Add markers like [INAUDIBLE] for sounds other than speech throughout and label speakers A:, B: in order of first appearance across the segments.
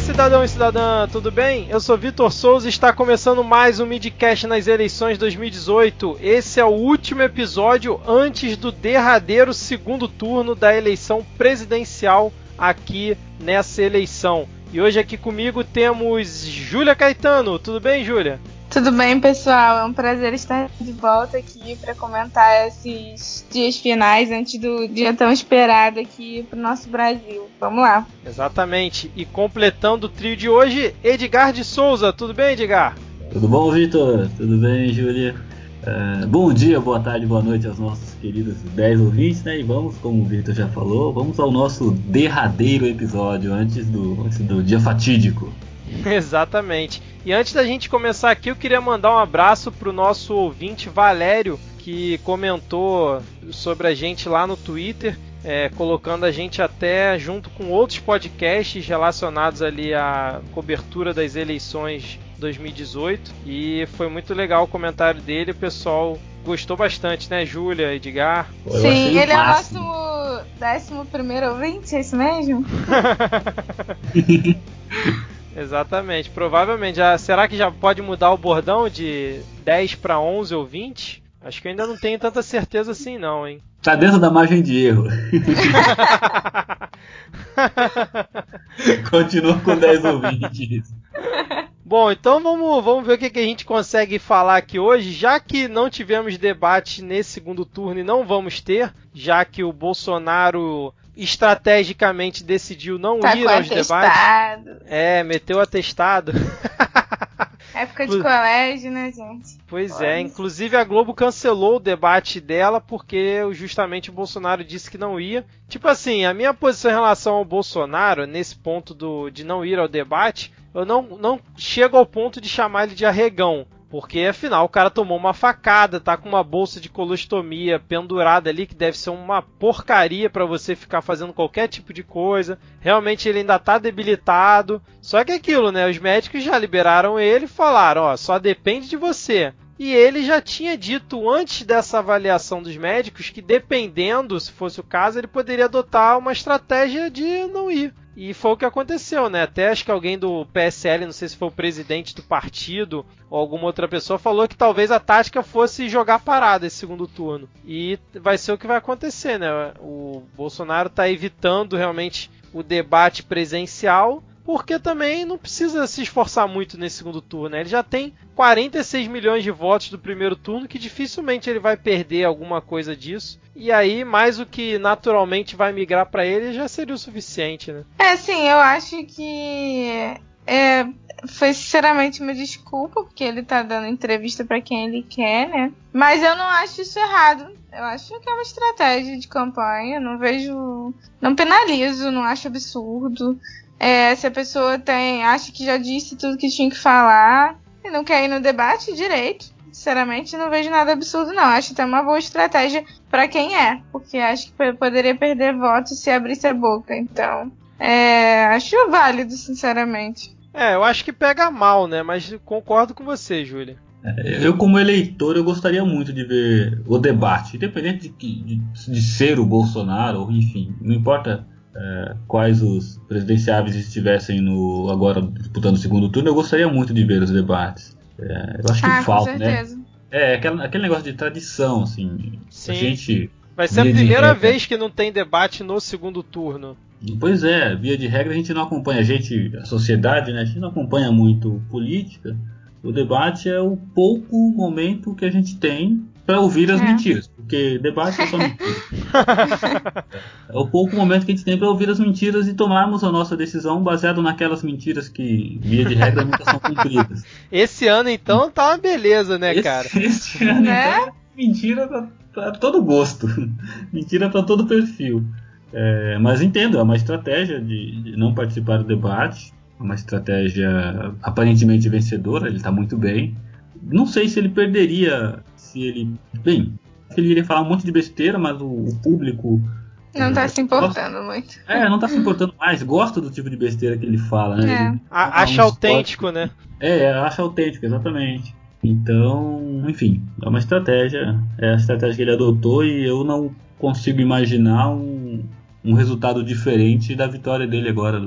A: cidadão e cidadã, tudo bem? Eu sou Vitor Souza e está começando mais um Midcast nas eleições 2018. Esse é o último episódio antes do derradeiro segundo turno da eleição presidencial aqui nessa eleição. E hoje aqui comigo temos Júlia Caetano. Tudo bem, Júlia?
B: Tudo bem, pessoal? É um prazer estar de volta aqui para comentar esses dias finais antes do dia tão esperado aqui para o nosso Brasil. Vamos lá.
A: Exatamente. E completando o trio de hoje, Edgar de Souza. Tudo bem, Edgar?
C: Tudo bom, Vitor? Tudo bem, Júlia? Uh, bom dia, boa tarde, boa noite aos nossos queridos 10 ouvintes, né? E vamos, como o Vitor já falou, vamos ao nosso derradeiro episódio antes do, antes do dia fatídico. [LAUGHS]
A: Exatamente. E antes da gente começar aqui, eu queria mandar um abraço pro nosso ouvinte Valério, que comentou sobre a gente lá no Twitter, é, colocando a gente até junto com outros podcasts relacionados ali à cobertura das eleições 2018. E foi muito legal o comentário dele, o pessoal gostou bastante, né, Júlia, Edgar?
B: Sim, ele é o nosso décimo primeiro ouvinte, é isso mesmo? [LAUGHS] [LAUGHS]
A: Exatamente. Provavelmente. Já, será que já pode mudar o bordão de 10 para 11 ou 20? Acho que ainda não tenho tanta certeza assim, não, hein? [LAUGHS]
C: Tá dentro da margem de erro. [LAUGHS] Continua com 10 ou 20.
A: Bom, então vamos, vamos ver o que, que a gente consegue falar aqui hoje, já que não tivemos debate nesse segundo turno e não vamos ter, já que o Bolsonaro estrategicamente decidiu não
B: tá
A: ir aos
B: atestado.
A: debates. É, meteu atestado. [LAUGHS]
B: Época de colégio, né, gente?
A: Pois é, inclusive a Globo cancelou o debate dela porque justamente o Bolsonaro disse que não ia. Tipo assim, a minha posição em relação ao Bolsonaro, nesse ponto do, de não ir ao debate, eu não, não chego ao ponto de chamar ele de arregão. Porque afinal o cara tomou uma facada, tá com uma bolsa de colostomia pendurada ali que deve ser uma porcaria para você ficar fazendo qualquer tipo de coisa. Realmente ele ainda tá debilitado. Só que é aquilo, né? Os médicos já liberaram ele e falaram, ó, só depende de você. E ele já tinha dito antes dessa avaliação dos médicos que dependendo, se fosse o caso, ele poderia adotar uma estratégia de não ir. E foi o que aconteceu, né? Até acho que alguém do PSL, não sei se foi o presidente do partido ou alguma outra pessoa, falou que talvez a tática fosse jogar parada esse segundo turno. E vai ser o que vai acontecer, né? O Bolsonaro está evitando realmente o debate presencial porque também não precisa se esforçar muito nesse segundo turno. Né? Ele já tem 46 milhões de votos do primeiro turno, que dificilmente ele vai perder alguma coisa disso. E aí, mais o que naturalmente vai migrar para ele já seria o suficiente, né?
B: É, sim, eu acho que é, foi sinceramente uma desculpa, porque ele tá dando entrevista para quem ele quer, né? Mas eu não acho isso errado. Eu acho que é uma estratégia de campanha. Não vejo. Não penalizo, não acho absurdo. É, se a pessoa tem, acha que já disse tudo que tinha que falar e não quer ir no debate, direito. Sinceramente, não vejo nada absurdo, não. Acho até uma boa estratégia para quem é, porque acho que poderia perder votos se abrisse a boca. Então, é, acho válido, sinceramente.
A: É, eu acho que pega mal, né? Mas concordo com você, Júlia.
C: É, eu, como eleitor, eu gostaria muito de ver o debate, independente de, de, de ser o Bolsonaro, ou enfim, não importa é, quais os presidenciáveis estivessem no agora disputando o segundo turno, eu gostaria muito de ver os debates. É, eu acho que
B: ah,
C: falta, né? É, aquele, aquele negócio de tradição, assim.
A: Sim. A gente. Vai ser a primeira vez que não tem debate no segundo turno.
C: Pois é, via de regra a gente não acompanha, a gente, a sociedade, né, a gente não acompanha muito política. O debate é o pouco momento que a gente tem para ouvir as é. mentiras, porque debate é só [LAUGHS] mentira. é o pouco momento que a gente tem para ouvir as mentiras e tomarmos a nossa decisão baseado naquelas mentiras que, via de regra, nunca são cumpridas.
A: Esse ano, então, tá uma beleza, né,
C: esse,
A: cara?
C: Esse ano, né? então, mentira para pra todo gosto. [LAUGHS] mentira para todo perfil. É, mas entendo, é uma estratégia de, de, não participar do debate, é uma estratégia aparentemente vencedora, ele está muito bem. Não sei se ele perderia se ele. Bem, ele iria falar um monte de besteira, mas o, o público.
B: Não tá se importando gosta, muito.
C: É, não tá se importando mais, gosta do tipo de besteira que ele fala, né?
B: É.
C: Ele,
A: acha autêntico, né?
C: É, acha autêntico, exatamente. Então, enfim, é uma estratégia, é a estratégia que ele adotou e eu não consigo imaginar um, um resultado diferente da vitória dele agora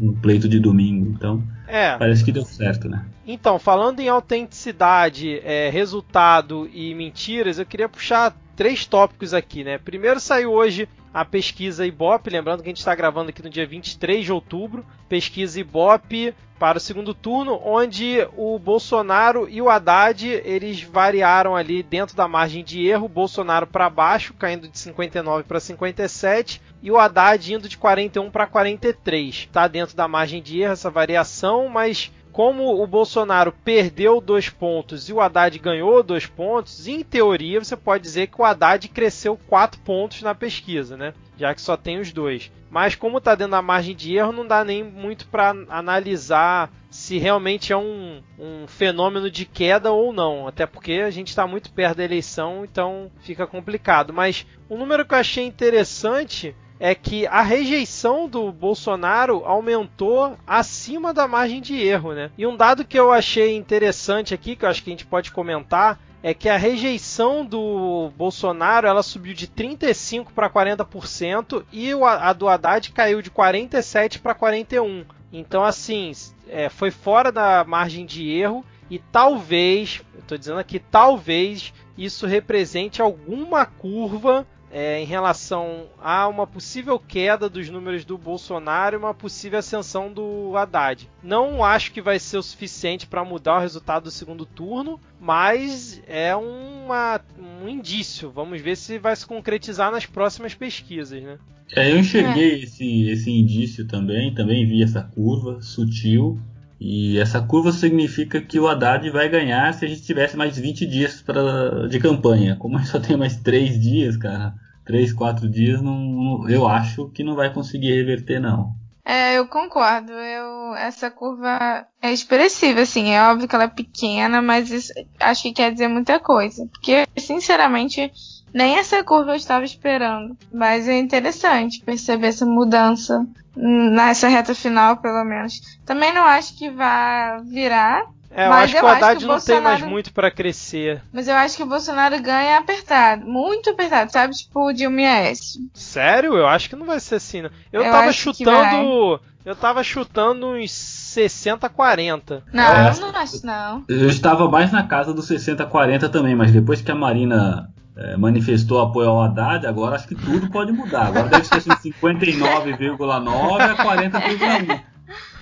C: um pleito de domingo. Então,
A: é.
C: parece que deu certo, né?
A: Então, falando em autenticidade, é, resultado e mentiras, eu queria puxar três tópicos aqui, né? Primeiro saiu hoje a pesquisa Ibope, lembrando que a gente está gravando aqui no dia 23 de outubro, pesquisa Ibope para o segundo turno, onde o Bolsonaro e o Haddad eles variaram ali dentro da margem de erro, Bolsonaro para baixo, caindo de 59 para 57, e o Haddad indo de 41 para 43. Está dentro da margem de erro essa variação, mas como o Bolsonaro perdeu dois pontos e o Haddad ganhou dois pontos, em teoria você pode dizer que o Haddad cresceu quatro pontos na pesquisa, né? Já que só tem os dois. Mas como está dentro da margem de erro, não dá nem muito para analisar se realmente é um, um, fenômeno de queda ou não. Até porque a gente está muito perto da eleição, então fica complicado. Mas um número que eu achei interessante é que a rejeição do Bolsonaro aumentou acima da margem de erro, né? E um dado que eu achei interessante aqui, que eu acho que a gente pode comentar, é que a rejeição do Bolsonaro ela subiu de 35 para 40% e a do Haddad caiu de 47 para 41. Então, assim, é, foi fora da margem de erro e talvez, estou dizendo aqui, talvez isso represente alguma curva é, em relação a uma possível queda dos números do Bolsonaro e uma possível ascensão do Haddad. Não acho que vai ser o suficiente para mudar o resultado do segundo turno, mas é uma, um indício. Vamos ver se vai se concretizar nas próximas pesquisas, né?
C: É, eu enxerguei é. esse, esse indício também, também vi essa curva sutil. E essa curva significa que o Haddad vai ganhar se a gente tivesse mais 20 dias pra, de campanha. Como a gente só tem mais 3 dias, cara, 3, 4 dias, não, eu acho que não vai conseguir reverter, não.
B: É, eu concordo. Eu, essa curva é expressiva, assim. É óbvio que ela é pequena, mas isso, acho que quer dizer muita coisa. Porque, sinceramente, nem essa curva eu estava esperando. Mas é interessante perceber essa mudança nessa reta final, pelo menos. Também não acho que vai virar.
A: É, eu acho que o Haddad não Bolsonaro... tem mais muito para crescer.
B: Mas eu acho que o Bolsonaro ganha apertado. Muito apertado, sabe? Tipo o Dilma S.
A: Sério? Eu acho que não vai ser assim. Não. Eu, eu tava chutando. Eu tava chutando uns 60 40.
B: Não, é, eu não acho não.
C: Eu estava mais na casa dos 60 40 também, mas depois que a Marina é, manifestou apoio ao Haddad, agora acho que tudo pode mudar. Agora deve ser assim, 59,9 a 40,1.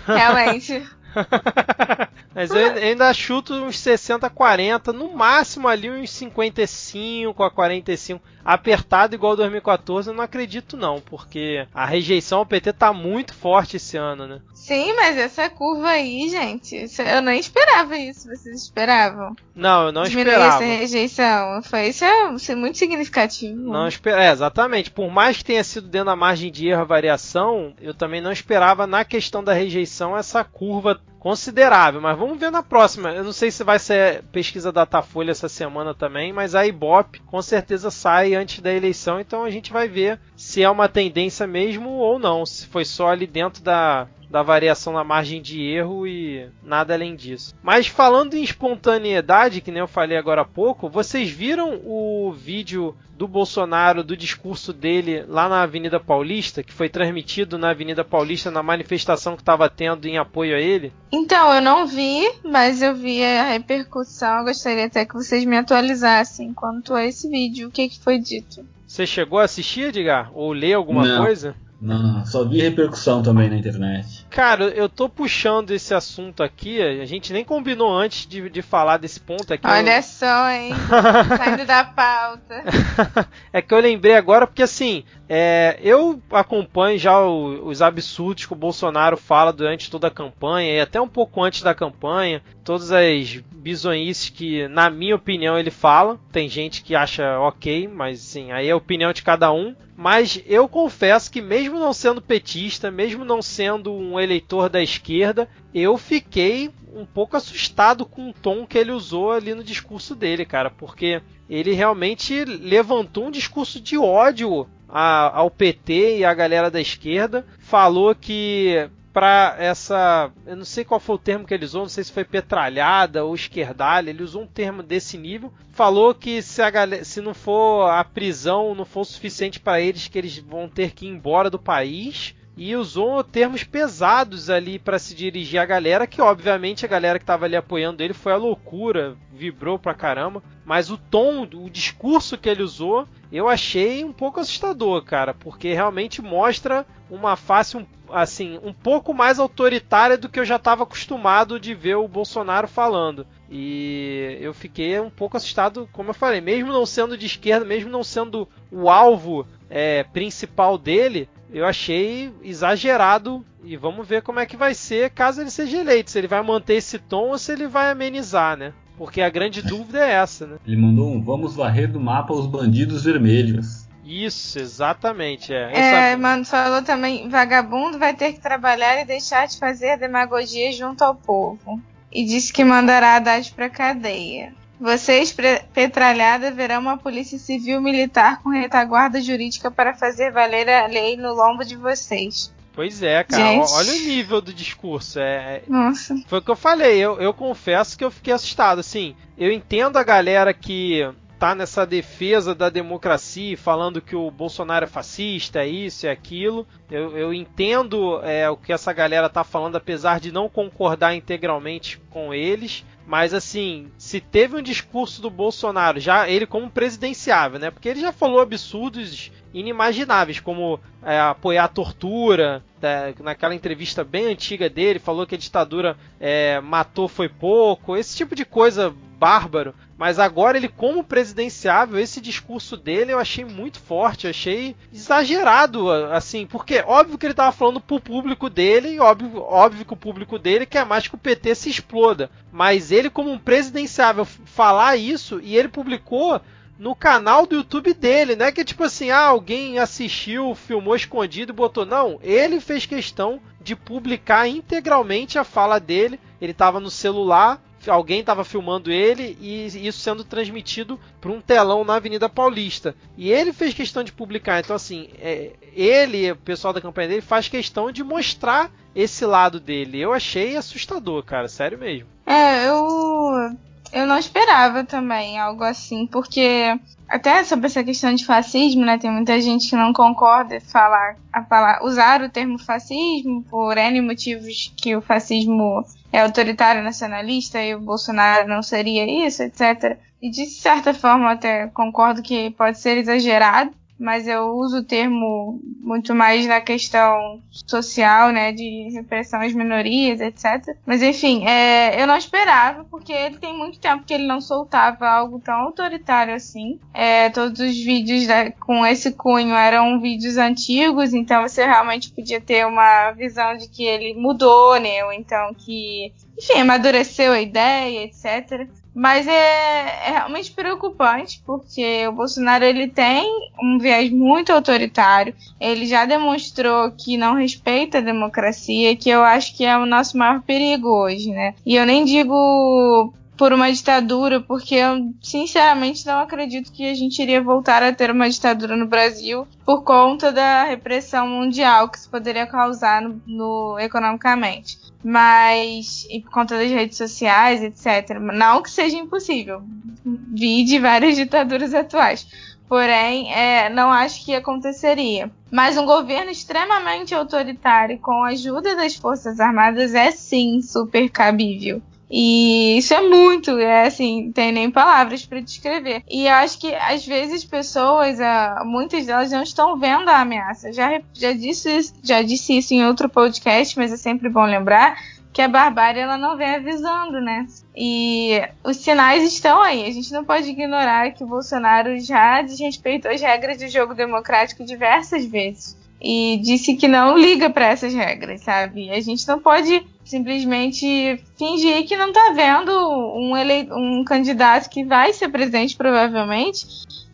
B: Realmente. [LAUGHS]
A: Mas eu ainda chuto uns 60 40, no máximo ali uns 55 a 45. Apertado igual 2014, eu não acredito não, porque a rejeição ao PT tá muito forte esse ano, né?
B: Sim, mas essa curva aí, gente, eu nem esperava isso. Vocês esperavam?
A: Não, eu não Diminuir esperava.
B: essa rejeição. Foi isso é muito significativo.
A: Não esperava, é, exatamente. Por mais que tenha sido dentro da margem de erro a variação, eu também não esperava na questão da rejeição essa curva considerável, mas vamos ver na próxima. Eu não sei se vai ser pesquisa Datafolha essa semana também, mas a Ibope com certeza sai antes da eleição, então a gente vai ver se é uma tendência mesmo ou não, se foi só ali dentro da, da variação na margem de erro e nada além disso. Mas falando em espontaneidade, que nem eu falei agora há pouco, vocês viram o vídeo do Bolsonaro, do discurso dele lá na Avenida Paulista, que foi transmitido na Avenida Paulista na manifestação que estava tendo em apoio a ele?
B: Então, eu não vi, mas eu vi a repercussão. Eu gostaria até que vocês me atualizassem quanto a esse vídeo, o que, que foi dito.
A: Você chegou a assistir, Edgar? Ou ler alguma
C: não.
A: coisa?
C: Não, não, só vi repercussão também na internet.
A: Cara, eu tô puxando esse assunto aqui, a gente nem combinou antes de, de falar desse ponto aqui.
B: Olha eu... só, hein? [LAUGHS] Saindo da pauta. [LAUGHS]
A: é que eu lembrei agora porque assim, é, eu acompanho já o, os absurdos que o Bolsonaro fala durante toda a campanha e até um pouco antes da campanha, todas as bizonhices que, na minha opinião, ele fala. Tem gente que acha ok, mas sim, aí é a opinião de cada um. Mas eu confesso que, mesmo não sendo petista, mesmo não sendo um eleitor da esquerda, eu fiquei um pouco assustado com o tom que ele usou ali no discurso dele, cara, porque ele realmente levantou um discurso de ódio a, ao PT e à galera da esquerda, falou que para essa. Eu não sei qual foi o termo que ele usou, não sei se foi petralhada ou esquerdalha, ele usou um termo desse nível. Falou que se, a galera, se não for a prisão, não for suficiente para eles, que eles vão ter que ir embora do país. E usou termos pesados ali para se dirigir à galera, que obviamente a galera que estava ali apoiando ele foi a loucura, vibrou pra caramba, mas o tom, o discurso que ele usou, eu achei um pouco assustador, cara, porque realmente mostra uma face assim, um pouco mais autoritária do que eu já estava acostumado de ver o Bolsonaro falando. E eu fiquei um pouco assustado, como eu falei, mesmo não sendo de esquerda, mesmo não sendo o alvo é, principal dele, eu achei exagerado. E vamos ver como é que vai ser caso ele seja eleito. Se ele vai manter esse tom ou se ele vai amenizar, né? Porque a grande dúvida é essa, né?
C: Ele mandou um vamos varrer do mapa os bandidos vermelhos.
A: Isso, exatamente. É,
B: é mano, falou também: vagabundo vai ter que trabalhar e deixar de fazer demagogia junto ao povo. E disse que mandará Haddad pra cadeia. Vocês, petralhada, verão uma polícia civil militar com retaguarda jurídica para fazer valer a lei no lombo de vocês.
A: Pois é, cara. Gente. Olha o nível do discurso. É,
B: é, Nossa.
A: Foi o que eu falei. Eu, eu confesso que eu fiquei assustado. Assim, eu entendo a galera que tá nessa defesa da democracia, falando que o Bolsonaro é fascista, é isso, é aquilo. Eu, eu entendo é, o que essa galera tá falando, apesar de não concordar integralmente com eles. Mas assim, se teve um discurso do Bolsonaro, já ele como presidenciável, né? Porque ele já falou absurdos inimagináveis, como é, apoiar a tortura. É, naquela entrevista bem antiga dele, falou que a ditadura é, matou foi pouco, esse tipo de coisa bárbaro. Mas agora ele, como presidenciável, esse discurso dele eu achei muito forte, achei exagerado, assim, porque óbvio que ele estava falando pro público dele, e óbvio, óbvio que o público dele quer mais que o PT se exploda. Mas ele, como um presidenciável, falar isso, e ele publicou no canal do YouTube dele, né? Que tipo assim, ah, alguém assistiu, filmou escondido e botou. Não, ele fez questão de publicar integralmente a fala dele. Ele estava no celular, alguém estava filmando ele e isso sendo transmitido para um telão na Avenida Paulista. E ele fez questão de publicar. Então, assim, é, ele, o pessoal da campanha dele, faz questão de mostrar esse lado dele. Eu achei assustador, cara, sério mesmo.
B: É, eu. Eu não esperava também algo assim, porque até sobre essa questão de fascismo, né? Tem muita gente que não concorda falar, a falar, usar o termo fascismo por N motivos que o fascismo é autoritário nacionalista e o Bolsonaro não seria isso, etc. E de certa forma até concordo que pode ser exagerado, mas eu uso o termo muito mais na questão social, né, de repressão às minorias, etc. Mas enfim, é, eu não esperava, porque ele tem muito tempo que ele não soltava algo tão autoritário assim. É, todos os vídeos da, com esse cunho eram vídeos antigos, então você realmente podia ter uma visão de que ele mudou, né, ou então que enfim, amadureceu a ideia, etc. Mas é, é, realmente preocupante, porque o Bolsonaro ele tem um viés muito autoritário. Ele já demonstrou que não respeita a democracia, que eu acho que é o nosso maior perigo hoje, né? E eu nem digo por uma ditadura, porque eu sinceramente não acredito que a gente iria voltar a ter uma ditadura no Brasil por conta da repressão mundial que isso poderia causar no, no economicamente mas e por conta das redes sociais, etc. Não que seja impossível. Vi de várias ditaduras atuais. Porém, é, não acho que aconteceria. Mas um governo extremamente autoritário com a ajuda das Forças Armadas é sim super cabível. E isso é muito, é assim, tem nem palavras para descrever. E eu acho que às vezes pessoas, muitas delas não estão vendo a ameaça. Já, já, disse, já disse isso em outro podcast, mas é sempre bom lembrar que a barbárie ela não vem avisando, né? E os sinais estão aí. A gente não pode ignorar que o Bolsonaro já desrespeitou as regras do jogo democrático diversas vezes e disse que não liga para essas regras, sabe? A gente não pode simplesmente fingir que não tá vendo um, ele... um candidato que vai ser presidente, provavelmente,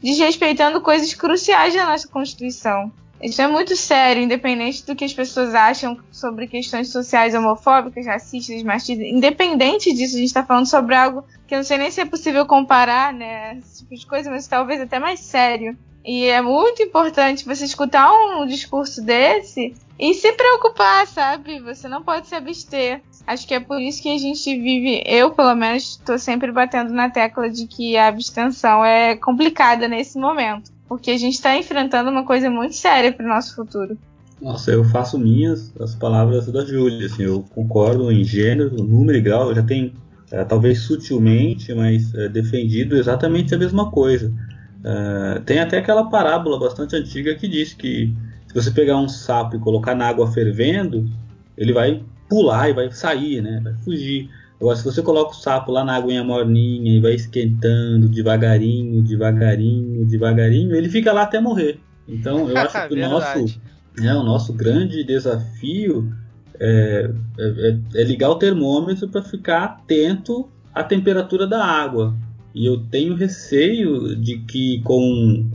B: desrespeitando coisas cruciais da nossa Constituição. Isso é muito sério, independente do que as pessoas acham sobre questões sociais homofóbicas, racistas, machistas. Independente disso, a gente está falando sobre algo que eu não sei nem se é possível comparar, né? Esse tipo de coisa, mas talvez até mais sério. E é muito importante você escutar um discurso desse e se preocupar, sabe? Você não pode se abster. Acho que é por isso que a gente vive, eu pelo menos estou sempre batendo na tecla de que a abstenção é complicada nesse momento, porque a gente está enfrentando uma coisa muito séria para o nosso futuro.
C: Nossa, eu faço minhas as palavras da Júlia, assim, eu concordo em gênero, número e grau, já tem, é, talvez sutilmente, mas é, defendido exatamente a mesma coisa. É, tem até aquela parábola bastante antiga que diz que se você pegar um sapo e colocar na água fervendo, ele vai pular e vai sair, né? Vai fugir. Agora, se você coloca o sapo lá na aguinha morninha e vai esquentando devagarinho, devagarinho, devagarinho, ele fica lá até morrer. Então, eu [LAUGHS] acho que o nosso, é, o nosso grande desafio é, é, é ligar o termômetro para ficar atento à temperatura da água. E eu tenho receio de que com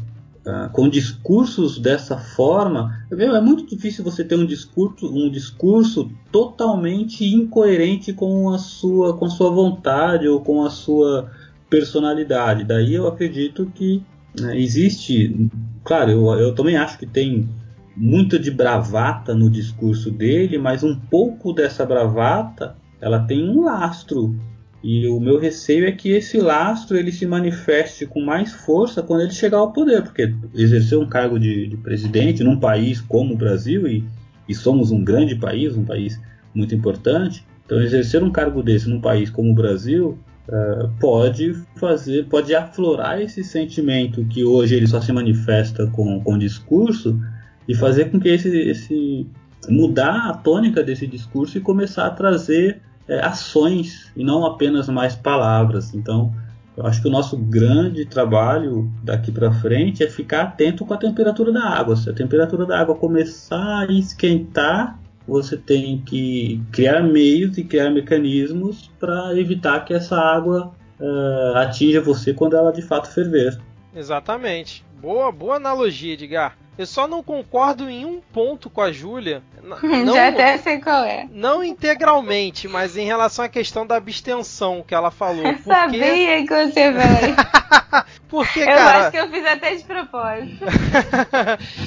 C: Uh, com discursos dessa forma, é muito difícil você ter um discurso, um discurso totalmente incoerente com a sua, com a sua vontade ou com a sua personalidade. Daí eu acredito que né, existe, claro, eu, eu também acho que tem muito de bravata no discurso dele, mas um pouco dessa bravata ela tem um lastro e o meu receio é que esse lastro ele se manifeste com mais força quando ele chegar ao poder, porque exercer um cargo de, de presidente num país como o Brasil, e, e, somos um grande país, um país muito importante, então exercer um cargo desse num país como o Brasil uh, pode fazer, pode aflorar esse sentimento que hoje ele só se manifesta com, com discurso e fazer com que esse, esse mudar a tônica desse discurso e começar a trazer é, ações e não apenas mais palavras. Então, eu acho que o nosso grande trabalho daqui para frente é ficar atento com a temperatura da água. Se a temperatura da água começar a esquentar, você tem que criar meios e criar mecanismos para evitar que essa água uh, atinja você quando ela de fato ferver.
A: Exatamente. Boa, boa analogia, Edgar. Eu só não concordo em um ponto com a Júlia. [LAUGHS]
B: Já até sei qual é.
A: Não integralmente, mas em relação à questão da abstenção que ela falou.
B: Eu [LAUGHS] porque... sabia que você vai. [LAUGHS]
A: porque,
B: eu
A: cara...
B: acho que eu fiz até de propósito.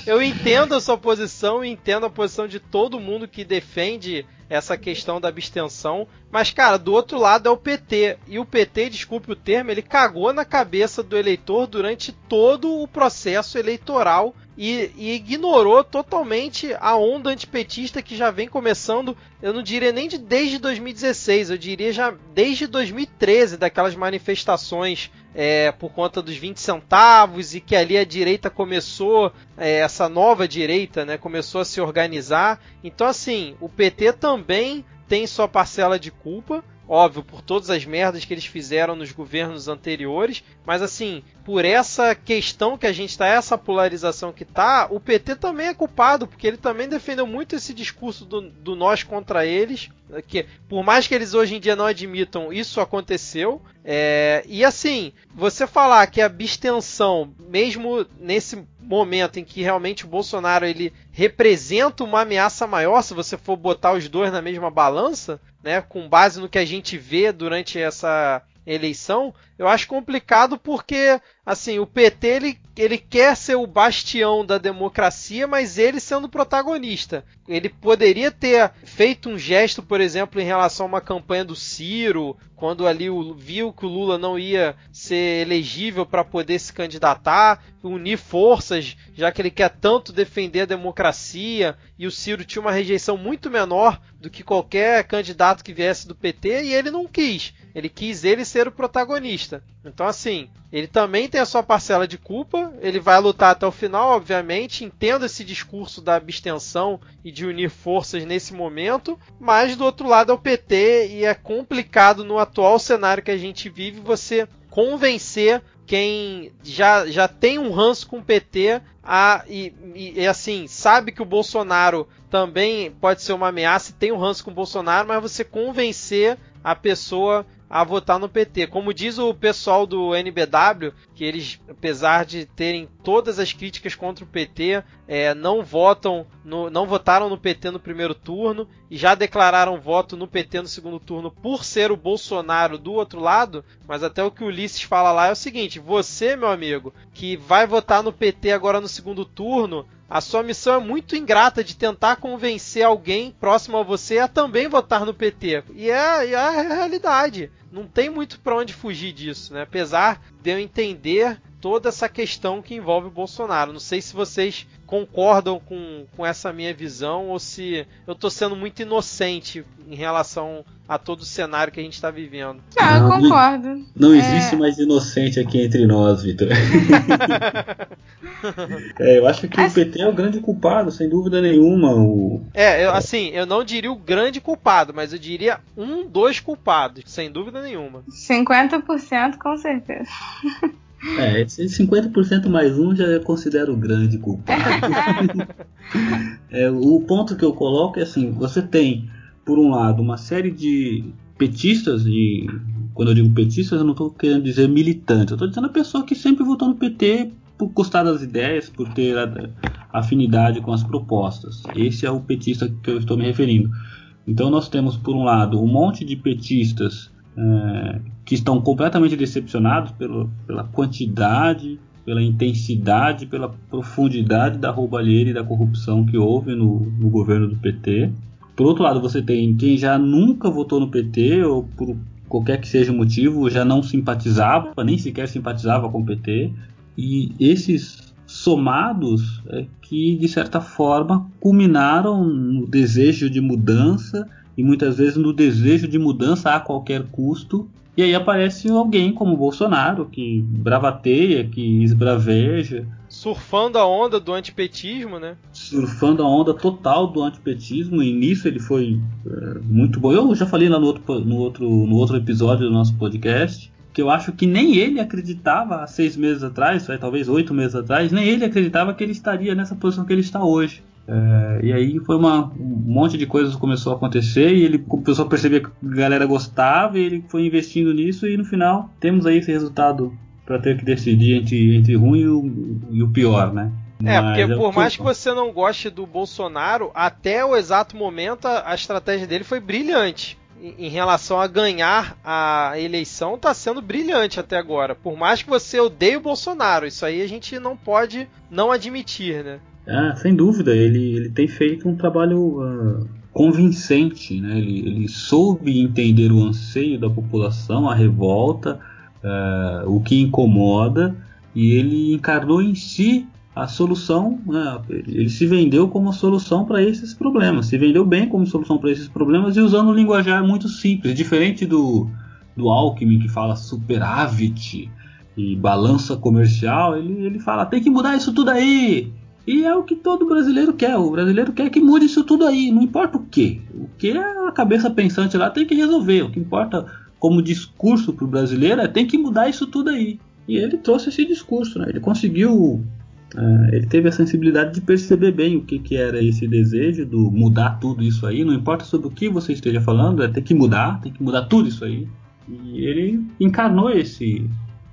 A: eu entendo a sua posição e entendo a posição de todo mundo que defende essa questão da abstenção. Mas, cara, do outro lado é o PT. E o PT, desculpe o termo, ele cagou na cabeça do eleitor durante todo o processo eleitoral e, e, ignorou totalmente a onda antipetista que já vem começando, eu não diria nem de desde 2016, eu diria já desde 2013, daquelas manifestações é, por conta dos 20 centavos e que ali a direita começou, é, essa nova direita, né, começou a se organizar. Então, assim, o PT também tem sua parcela de culpa, óbvio, por todas as merdas que eles fizeram nos governos anteriores, mas assim, por essa questão que a gente está, essa polarização que tá, o PT também é culpado, porque ele também defendeu muito esse discurso do, do nós contra eles, que por mais que eles hoje em dia não admitam, isso aconteceu. É, e assim, você falar que a abstenção, mesmo nesse momento em que realmente o Bolsonaro ele representa uma ameaça maior, se você for botar os dois na mesma balança, né, com base no que a gente vê durante essa eleição, eu acho complicado porque, assim, o PT ele, ele quer ser o bastião da democracia, mas ele sendo protagonista. Ele poderia ter feito um gesto, por exemplo, em relação a uma campanha do Ciro, quando ali viu que o Lula não ia ser elegível para poder se candidatar, unir forças, já que ele quer tanto defender a democracia, e o Ciro tinha uma rejeição muito menor do que qualquer candidato que viesse do PT, e ele não quis. Ele quis ele ser o protagonista. Então, assim, ele também tem a sua parcela de culpa. Ele vai lutar até o final, obviamente. Entendo esse discurso da abstenção e de unir forças nesse momento. Mas do outro lado é o PT e é complicado no atual cenário que a gente vive você convencer quem já, já tem um ranço com o PT a, e, e, e, assim, sabe que o Bolsonaro também pode ser uma ameaça e tem um ranço com o Bolsonaro, mas você convencer a pessoa a votar no PT. Como diz o pessoal do NBW, que eles, apesar de terem todas as críticas contra o PT, é, não votam, no, não votaram no PT no primeiro turno e já declararam voto no PT no segundo turno por ser o Bolsonaro do outro lado. Mas até o que o Ulisses fala lá é o seguinte: você, meu amigo, que vai votar no PT agora no segundo turno, a sua missão é muito ingrata de tentar convencer alguém próximo a você a também votar no PT. E é, é a realidade. Não tem muito para onde fugir disso, né? Apesar de eu entender toda essa questão que envolve o Bolsonaro. Não sei se vocês concordam com, com essa minha visão ou se eu estou sendo muito inocente em relação a todo o cenário que a gente está vivendo.
B: Ah, eu concordo.
C: Não é... existe mais inocente aqui entre nós, Vitor. [LAUGHS] é, eu acho que o PT é o grande culpado, sem dúvida nenhuma. O...
A: É, eu, assim, eu não diria o grande culpado, mas eu diria um dos culpados, sem dúvida nenhuma.
B: 50% com certeza. [LAUGHS]
C: É, esse 50% mais um já considero grande culpado. [LAUGHS] é, o ponto que eu coloco é assim: você tem, por um lado, uma série de petistas, e quando eu digo petistas, eu não estou querendo dizer militantes, eu estou dizendo a pessoa que sempre votou no PT por gostar das ideias, por ter afinidade com as propostas. Esse é o petista que eu estou me referindo. Então nós temos, por um lado, um monte de petistas é, que estão completamente decepcionados pelo, pela quantidade, pela intensidade, pela profundidade da roubalheira e da corrupção que houve no, no governo do PT. Por outro lado, você tem quem já nunca votou no PT ou por qualquer que seja o motivo já não simpatizava, nem sequer simpatizava com o PT. E esses somados é que de certa forma culminaram no desejo de mudança e muitas vezes no desejo de mudança a qualquer custo e aí aparece alguém como o Bolsonaro, que bravateia, que esbraveja.
A: Surfando a onda do antipetismo, né?
C: Surfando a onda total do antipetismo, e nisso ele foi é, muito bom. Eu já falei lá no outro, no, outro, no outro episódio do nosso podcast, que eu acho que nem ele acreditava há seis meses atrás, talvez oito meses atrás, nem ele acreditava que ele estaria nessa posição que ele está hoje. É, e aí foi uma, um monte de coisas começou a acontecer e ele começou a perceber que a galera gostava e ele foi investindo nisso e no final temos aí esse resultado para ter que decidir entre, entre ruim e o, e o pior, né?
A: É, porque Mas por mais que você não goste do Bolsonaro, até o exato momento a, a estratégia dele foi brilhante em relação a ganhar a eleição está sendo brilhante até agora. Por mais que você odeie o Bolsonaro, isso aí a gente não pode não admitir, né?
C: Ah, sem dúvida, ele, ele tem feito um trabalho uh, convincente, né? ele, ele soube entender o anseio da população, a revolta, uh, o que incomoda, e ele encarnou em si a solução, né? ele se vendeu como solução para esses problemas, se vendeu bem como solução para esses problemas e usando um linguajar muito simples, diferente do, do Alckmin que fala superávit e balança comercial, ele, ele fala tem que mudar isso tudo aí, e é o que todo brasileiro quer. O brasileiro quer que mude isso tudo aí, não importa o que. O que a cabeça pensante lá tem que resolver. O que importa como discurso para o brasileiro é tem que mudar isso tudo aí. E ele trouxe esse discurso, né? Ele conseguiu. É, ele teve a sensibilidade de perceber bem o que, que era esse desejo do mudar tudo isso aí. Não importa sobre o que você esteja falando, é ter que mudar, tem que mudar tudo isso aí. E ele encarnou esse,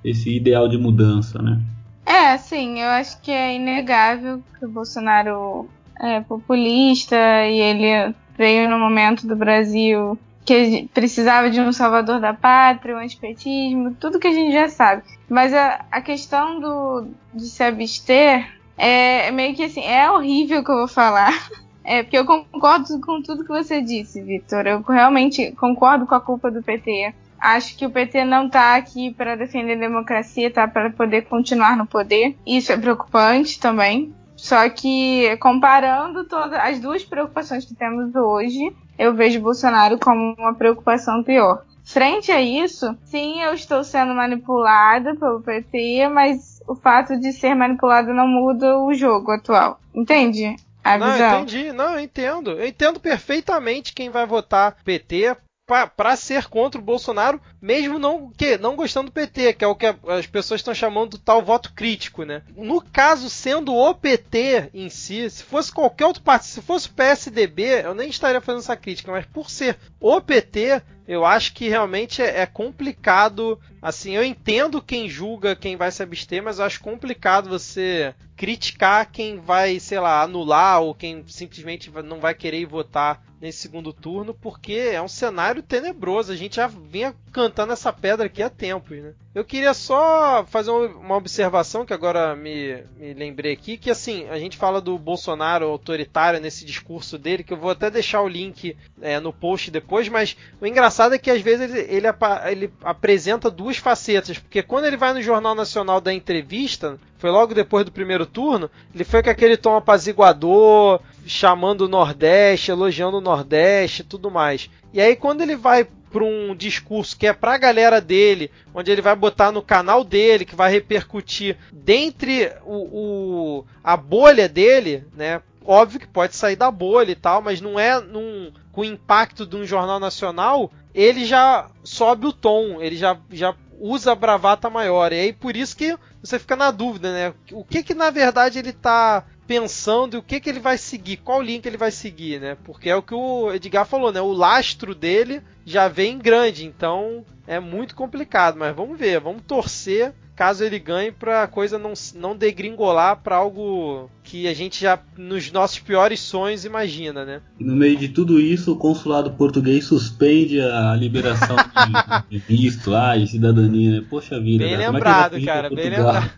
C: esse ideal de mudança, né?
B: É, sim, eu acho que é inegável que o Bolsonaro é populista e ele veio no momento do Brasil que precisava de um salvador da pátria, um antipetismo, tudo que a gente já sabe. Mas a, a questão do, de se abster é, é meio que assim, é horrível que eu vou falar. [LAUGHS] É, porque eu concordo com tudo que você disse, Vitor. Eu realmente concordo com a culpa do PT. Acho que o PT não está aqui para defender a democracia, tá para poder continuar no poder. Isso é preocupante também. Só que comparando todas as duas preocupações que temos hoje, eu vejo Bolsonaro como uma preocupação pior. Frente a isso, sim, eu estou sendo manipulada pelo PT, mas o fato de ser manipulada não muda o jogo atual. Entende?
A: A não, visão? entendi, não, eu entendo. Eu entendo perfeitamente quem vai votar PT para ser contra o Bolsonaro, mesmo não que não gostando do PT, que é o que as pessoas estão chamando do tal voto crítico, né? No caso sendo o PT em si, se fosse qualquer outro partido, se fosse o PSDB, eu nem estaria fazendo essa crítica, mas por ser o PT, eu acho que realmente é, é complicado. Assim, eu entendo quem julga quem vai se abster, mas eu acho complicado você criticar quem vai, sei lá, anular ou quem simplesmente não vai querer votar nesse segundo turno, porque é um cenário tenebroso. A gente já vinha cantando essa pedra aqui há tempos, né? Eu queria só fazer uma observação que agora me, me lembrei aqui, que assim, a gente fala do Bolsonaro autoritário nesse discurso dele, que eu vou até deixar o link é, no post depois, mas o engraçado engraçado é que às vezes ele, ele, ele, apresenta duas facetas, porque quando ele vai no Jornal Nacional da entrevista, foi logo depois do primeiro turno, ele foi com aquele tom apaziguador, chamando o Nordeste, elogiando o Nordeste e tudo mais. E aí quando ele vai para um discurso que é para a galera dele, onde ele vai botar no canal dele, que vai repercutir dentre o, o, a bolha dele, né? Óbvio que pode sair da bolha e tal, mas não é num, com o impacto de um jornal nacional, ele já sobe o tom, ele já, já usa a bravata maior. E aí por isso que você fica na dúvida, né? O que que na verdade ele está pensando e o que que ele vai seguir, qual link ele vai seguir, né? Porque é o que o Edgar falou, né? O lastro dele já vem grande, então é muito complicado, mas vamos ver, vamos torcer caso ele ganhe para a coisa não, não degringolar para algo que a gente já nos nossos piores sonhos imagina, né?
C: E no meio de tudo isso, o consulado português suspende a liberação de, [LAUGHS] de visto lá e cidadania, né? Poxa vida.
A: Bem cara, é lembrado, é cara, bem lembrado.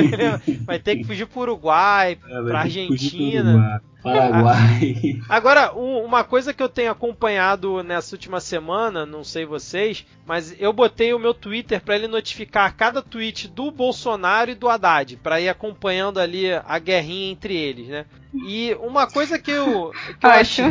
A: [LAUGHS] vai ter que fugir pro Uruguai, [LAUGHS] é, pra Argentina.
C: Paraguai. [LAUGHS]
A: Agora, uma coisa que eu tenho acompanhado nessa última semana, não sei vocês, mas eu botei o meu Twitter para ele notificar cada tweet do Bolsonaro e do Haddad, para ir acompanhando ali a guerrinha entre eles, né? E uma coisa que eu, que eu acho.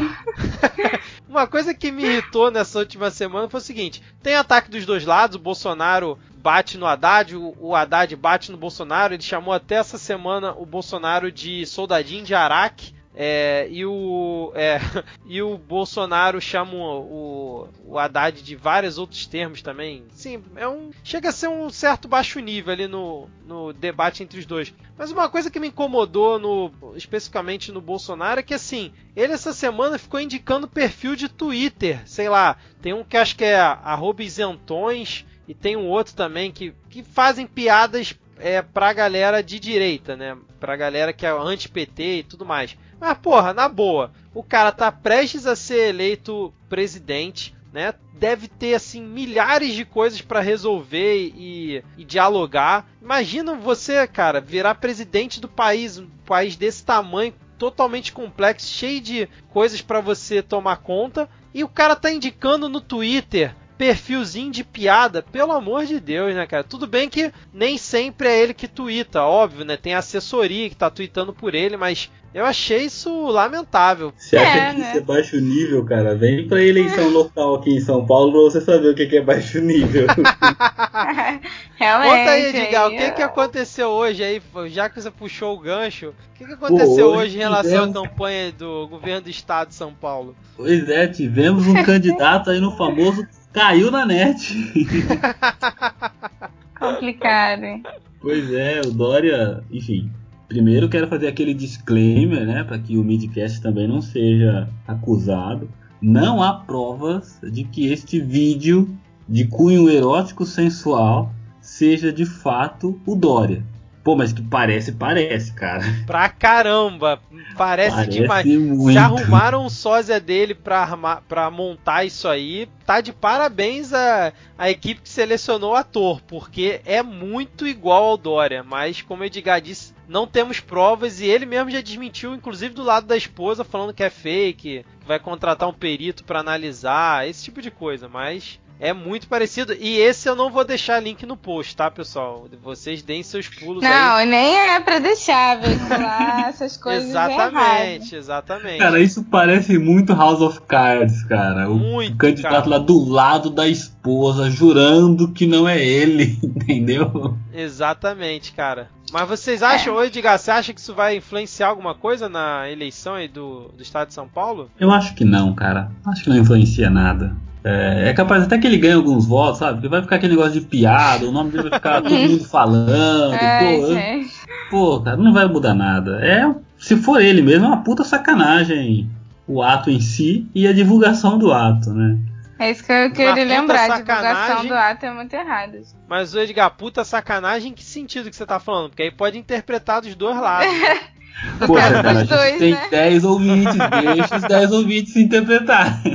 A: [LAUGHS] uma coisa que me irritou nessa última semana foi o seguinte: tem ataque dos dois lados, o Bolsonaro bate no Haddad, o Haddad bate no Bolsonaro. Ele chamou até essa semana o Bolsonaro de soldadinho de Araque. É, e, o, é, [LAUGHS] e o Bolsonaro chama o, o Haddad de vários outros termos também. Sim, é um, chega a ser um certo baixo nível ali no, no debate entre os dois. Mas uma coisa que me incomodou no, especificamente no Bolsonaro é que assim, ele essa semana ficou indicando perfil de Twitter. Sei lá, tem um que acho que é arroba isentões e tem um outro também que, que fazem piadas é, pra galera de direita, né? Pra galera que é anti-PT e tudo mais. Mas, porra, na boa, o cara tá prestes a ser eleito presidente, né? Deve ter, assim, milhares de coisas para resolver e, e, dialogar. Imagina você, cara, virar presidente do país, um país desse tamanho, totalmente complexo, cheio de coisas para você tomar conta. E o cara tá indicando no Twitter perfilzinho de piada, pelo amor de Deus, né, cara? Tudo bem que nem sempre é ele que twitta, óbvio, né? Tem assessoria que tá tweetando por ele, mas eu achei isso lamentável.
C: Você acha é, que né? isso é baixo nível, cara? Vem pra eleição local aqui em São Paulo pra você saber o que é baixo nível. [LAUGHS]
B: Realmente.
A: Conta aí, Edgar, o que, que aconteceu hoje aí, já que você puxou o gancho, o que, que aconteceu Pô, hoje, hoje, em relação tivemos... à campanha do governo do estado de São Paulo?
C: Pois é, tivemos um [LAUGHS] candidato aí no famoso Caiu na net. [LAUGHS]
B: Complicado, hein?
C: Pois é, o Dória, enfim. Primeiro quero fazer aquele disclaimer, né, para que o Midcast também não seja acusado. Não há provas de que este vídeo de cunho erótico sensual seja de fato o Dória. Pô, mas que parece, parece, cara.
A: Pra caramba. Parece, parece demais. Muito. Se arrumaram um sósia dele pra, armar, pra montar isso aí, tá de parabéns a, a equipe que selecionou o ator, porque é muito igual ao Dória. Mas, como o Edgar disse, não temos provas e ele mesmo já desmentiu, inclusive do lado da esposa, falando que é fake, que vai contratar um perito para analisar, esse tipo de coisa. Mas é muito parecido. E esse eu não vou deixar link no post, tá, pessoal? Vocês deem seus pulos
B: não,
A: aí.
B: Não, nem é pra deixar veicular essas [LAUGHS] coisas.
A: exatamente, exatamente.
C: Cara, isso parece muito House of Cards, cara. O, muito, o candidato cara. lá do lado da esposa, jurando que não é ele, [LAUGHS] entendeu?
A: Exatamente, cara. Mas vocês acham, é. Edgar, você acha que isso vai influenciar alguma coisa na eleição aí do, do estado de São Paulo?
C: Eu acho que não, cara. Acho que não influencia nada. É, é, capaz até que ele ganhe alguns votos, sabe? Porque vai ficar aquele negócio de piada, o nome dele vai ficar todo [LAUGHS] mundo falando. É, pô, eu, pô, cara, não vai mudar nada. É, se for ele mesmo, é uma puta sacanagem o ato em si e a divulgação do ato, né?
B: É isso que eu queria lembrar, a divulgação do ato é muito errada.
A: Mas o Edgar, puta sacanagem, em que sentido que você tá falando? Porque aí pode interpretar dos dois lados. [LAUGHS]
C: Poxa, cara, a gente dois, tem né? 10 ouvintes, deixa os 10 ouvintes se interpretar. [LAUGHS]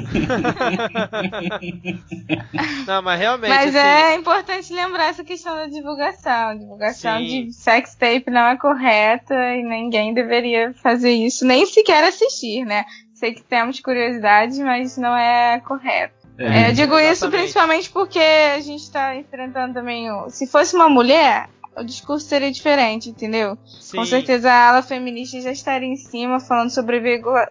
A: Não, mas realmente.
B: Mas
A: assim...
B: é importante lembrar essa questão da divulgação. A divulgação Sim. de sex tape não é correta e ninguém deveria fazer isso, nem sequer assistir, né? Sei que temos curiosidade, mas não é correto. É, eu digo Exatamente. isso principalmente porque a gente está enfrentando também. O, se fosse uma mulher, o discurso seria diferente, entendeu? Sim. Com certeza a ala feminista já estaria em cima falando sobre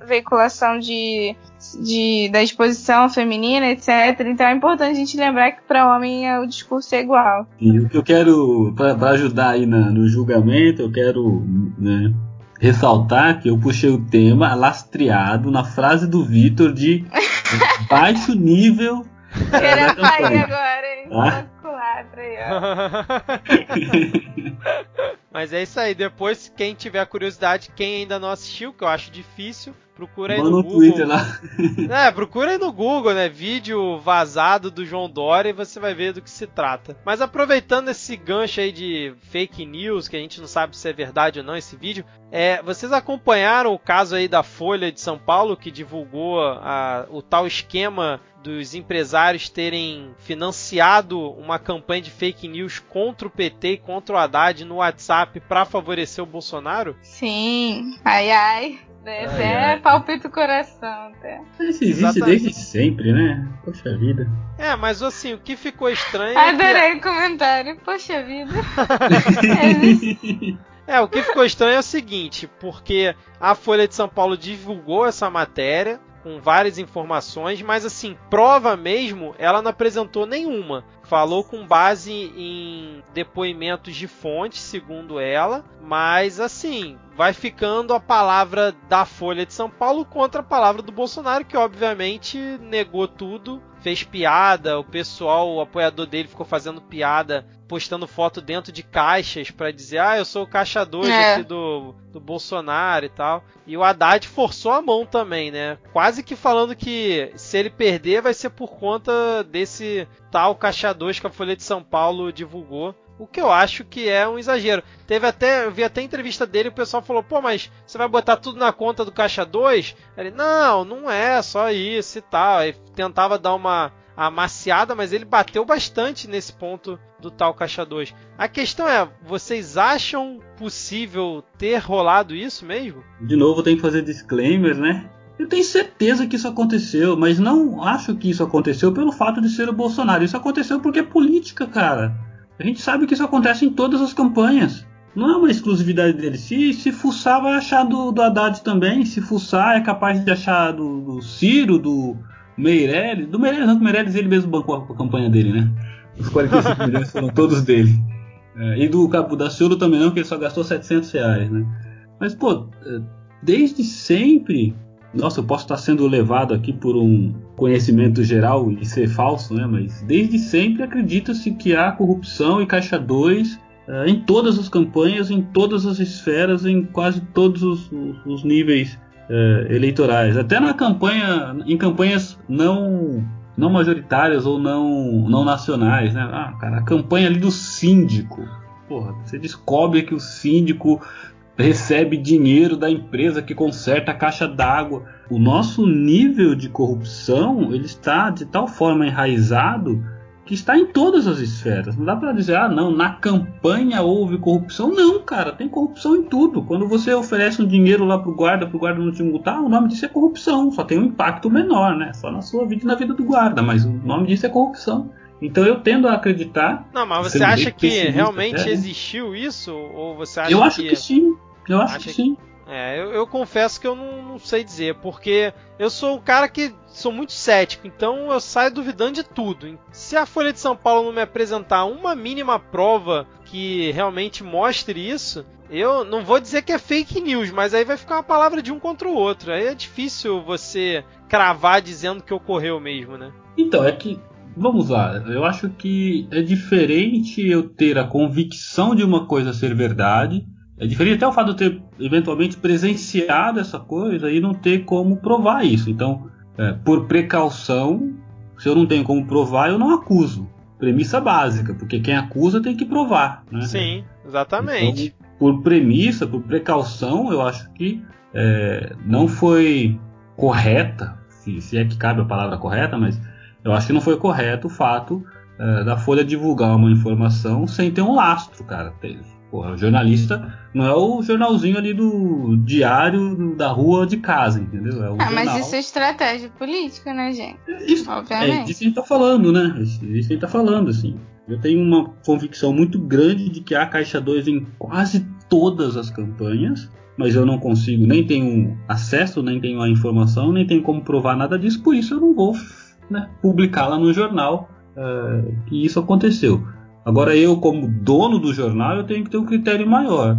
B: veiculação de, de, da exposição feminina, etc. Então é importante a gente lembrar que para homem o discurso é igual.
C: E o que eu quero, para ajudar aí na, no julgamento, eu quero né, ressaltar que eu puxei o tema lastreado na frase do Vitor de [LAUGHS] baixo nível.
B: Queria sair agora, hein? Ah? É. Andréia. [LAUGHS] [LAUGHS]
A: Mas é isso aí. Depois, quem tiver curiosidade, quem ainda não assistiu, que eu acho difícil, procura aí
C: Mano
A: no,
C: no Google. Twitter lá. [LAUGHS]
A: É, procura aí no Google, né? Vídeo vazado do João Dória e você vai ver do que se trata. Mas aproveitando esse gancho aí de fake news, que a gente não sabe se é verdade ou não esse vídeo, é, vocês acompanharam o caso aí da Folha de São Paulo que divulgou a, o tal esquema dos empresários terem financiado uma campanha de fake news contra o PT e contra o Haddad no WhatsApp para favorecer o Bolsonaro?
B: Sim. Ai, ai. Até palpita o coração, até.
C: Isso existe Exatamente. desde sempre, né? Poxa vida.
A: É, mas assim, o que ficou estranho.
B: Adorei é que... o comentário. Poxa vida.
A: é, o que ficou estranho é o seguinte, porque a Folha de São Paulo divulgou essa matéria com várias informações, mas assim, prova mesmo, ela não apresentou nenhuma. Falou com base em depoimentos de fontes, segundo ela, mas assim, vai ficando a palavra da Folha de São Paulo contra a palavra do Bolsonaro, que obviamente negou tudo, fez piada, o pessoal, o apoiador dele ficou fazendo piada postando foto dentro de caixas para dizer, ah, eu sou o caixa 2 é. aqui do, do Bolsonaro e tal. E o Haddad forçou a mão também, né? Quase que falando que se ele perder vai ser por conta desse tal caixa 2 que a Folha de São Paulo divulgou. O que eu acho que é um exagero. Teve até, eu vi até entrevista dele, o pessoal falou: "Pô, mas você vai botar tudo na conta do caixa 2?" Ele: "Não, não é só isso e tal". Aí tentava dar uma amaciada, mas ele bateu bastante nesse ponto do tal Caixa 2. A questão é, vocês acham possível ter rolado isso mesmo?
C: De novo, tem que fazer disclaimer, né? Eu tenho certeza que isso aconteceu, mas não acho que isso aconteceu pelo fato de ser o Bolsonaro. Isso aconteceu porque é política, cara. A gente sabe que isso acontece em todas as campanhas. Não é uma exclusividade dele. Se, se fuçar, vai achar do, do Haddad também. Se fuçar, é capaz de achar do, do Ciro, do, Meirelles, do Meirelles não, que Meirelles ele mesmo bancou a campanha dele, né? Os 45 milhões [LAUGHS] foram todos dele. É, e do Cabo da Ciolo também não, que ele só gastou 700 reais, né? Mas, pô, é, desde sempre, nossa, eu posso estar sendo levado aqui por um conhecimento geral e ser falso, né? Mas desde sempre acredita-se que há corrupção e caixa 2 é, em todas as campanhas, em todas as esferas, em quase todos os, os, os níveis é, eleitorais, até na campanha, em campanhas não não majoritárias ou não não nacionais, né? Ah, cara, a campanha ali do síndico, porra, você descobre que o síndico recebe dinheiro da empresa que conserta a caixa d'água. O nosso nível de corrupção ele está de tal forma enraizado que está em todas as esferas. Não dá para dizer, ah, não, na campanha houve corrupção. Não, cara, tem corrupção em tudo. Quando você oferece um dinheiro lá pro guarda, pro guarda não te multar, o nome disso é corrupção. Só tem um impacto menor, né? Só na sua vida e na vida do guarda, mas o nome disso é corrupção. Então eu tendo a acreditar.
A: Não, mas você acha que realmente até, né? existiu isso? Ou você acha
C: Eu acho que, que sim. Eu acho que sim.
A: É, eu, eu, confesso que eu não, não, sei dizer, porque eu sou um cara que sou muito cético, então eu saio duvidando de tudo. Se a Folha de São Paulo não me apresentar uma mínima prova que realmente mostre isso, eu não vou dizer que é fake news, mas aí vai ficar uma palavra de um contra o outro. Aí é difícil você cravar dizendo que ocorreu mesmo, né?
C: Então, é que Vamos lá, eu acho que é diferente eu ter a convicção de uma coisa ser verdade é diferente até o fato de eu ter eventualmente presenciado essa coisa e não ter como provar isso. Então, é, por precaução, se eu não tenho como provar, eu não acuso. Premissa básica, porque quem acusa tem que provar. Né?
A: Sim, exatamente.
C: Então, por premissa, por precaução, eu acho que é, não foi correta, se, se, é que cabe a palavra correta, mas eu acho que não foi correto o fato é, da Folha divulgar uma informação sem ter um lastro, cara. Porra, o jornalista não é o jornalzinho ali do diário da rua de casa, entendeu? É
B: o ah, jornal... mas isso é estratégia política, né, gente?
C: Isso, Obviamente. É disso que a gente tá falando, né? Isso que a gente tá falando, assim. Eu tenho uma convicção muito grande de que há caixa 2 em quase todas as campanhas, mas eu não consigo, nem tenho acesso, nem tenho a informação, nem tenho como provar nada disso, por isso eu não vou né, publicá-la no jornal uh, que isso aconteceu. Agora eu, como dono do jornal, eu tenho que ter um critério maior.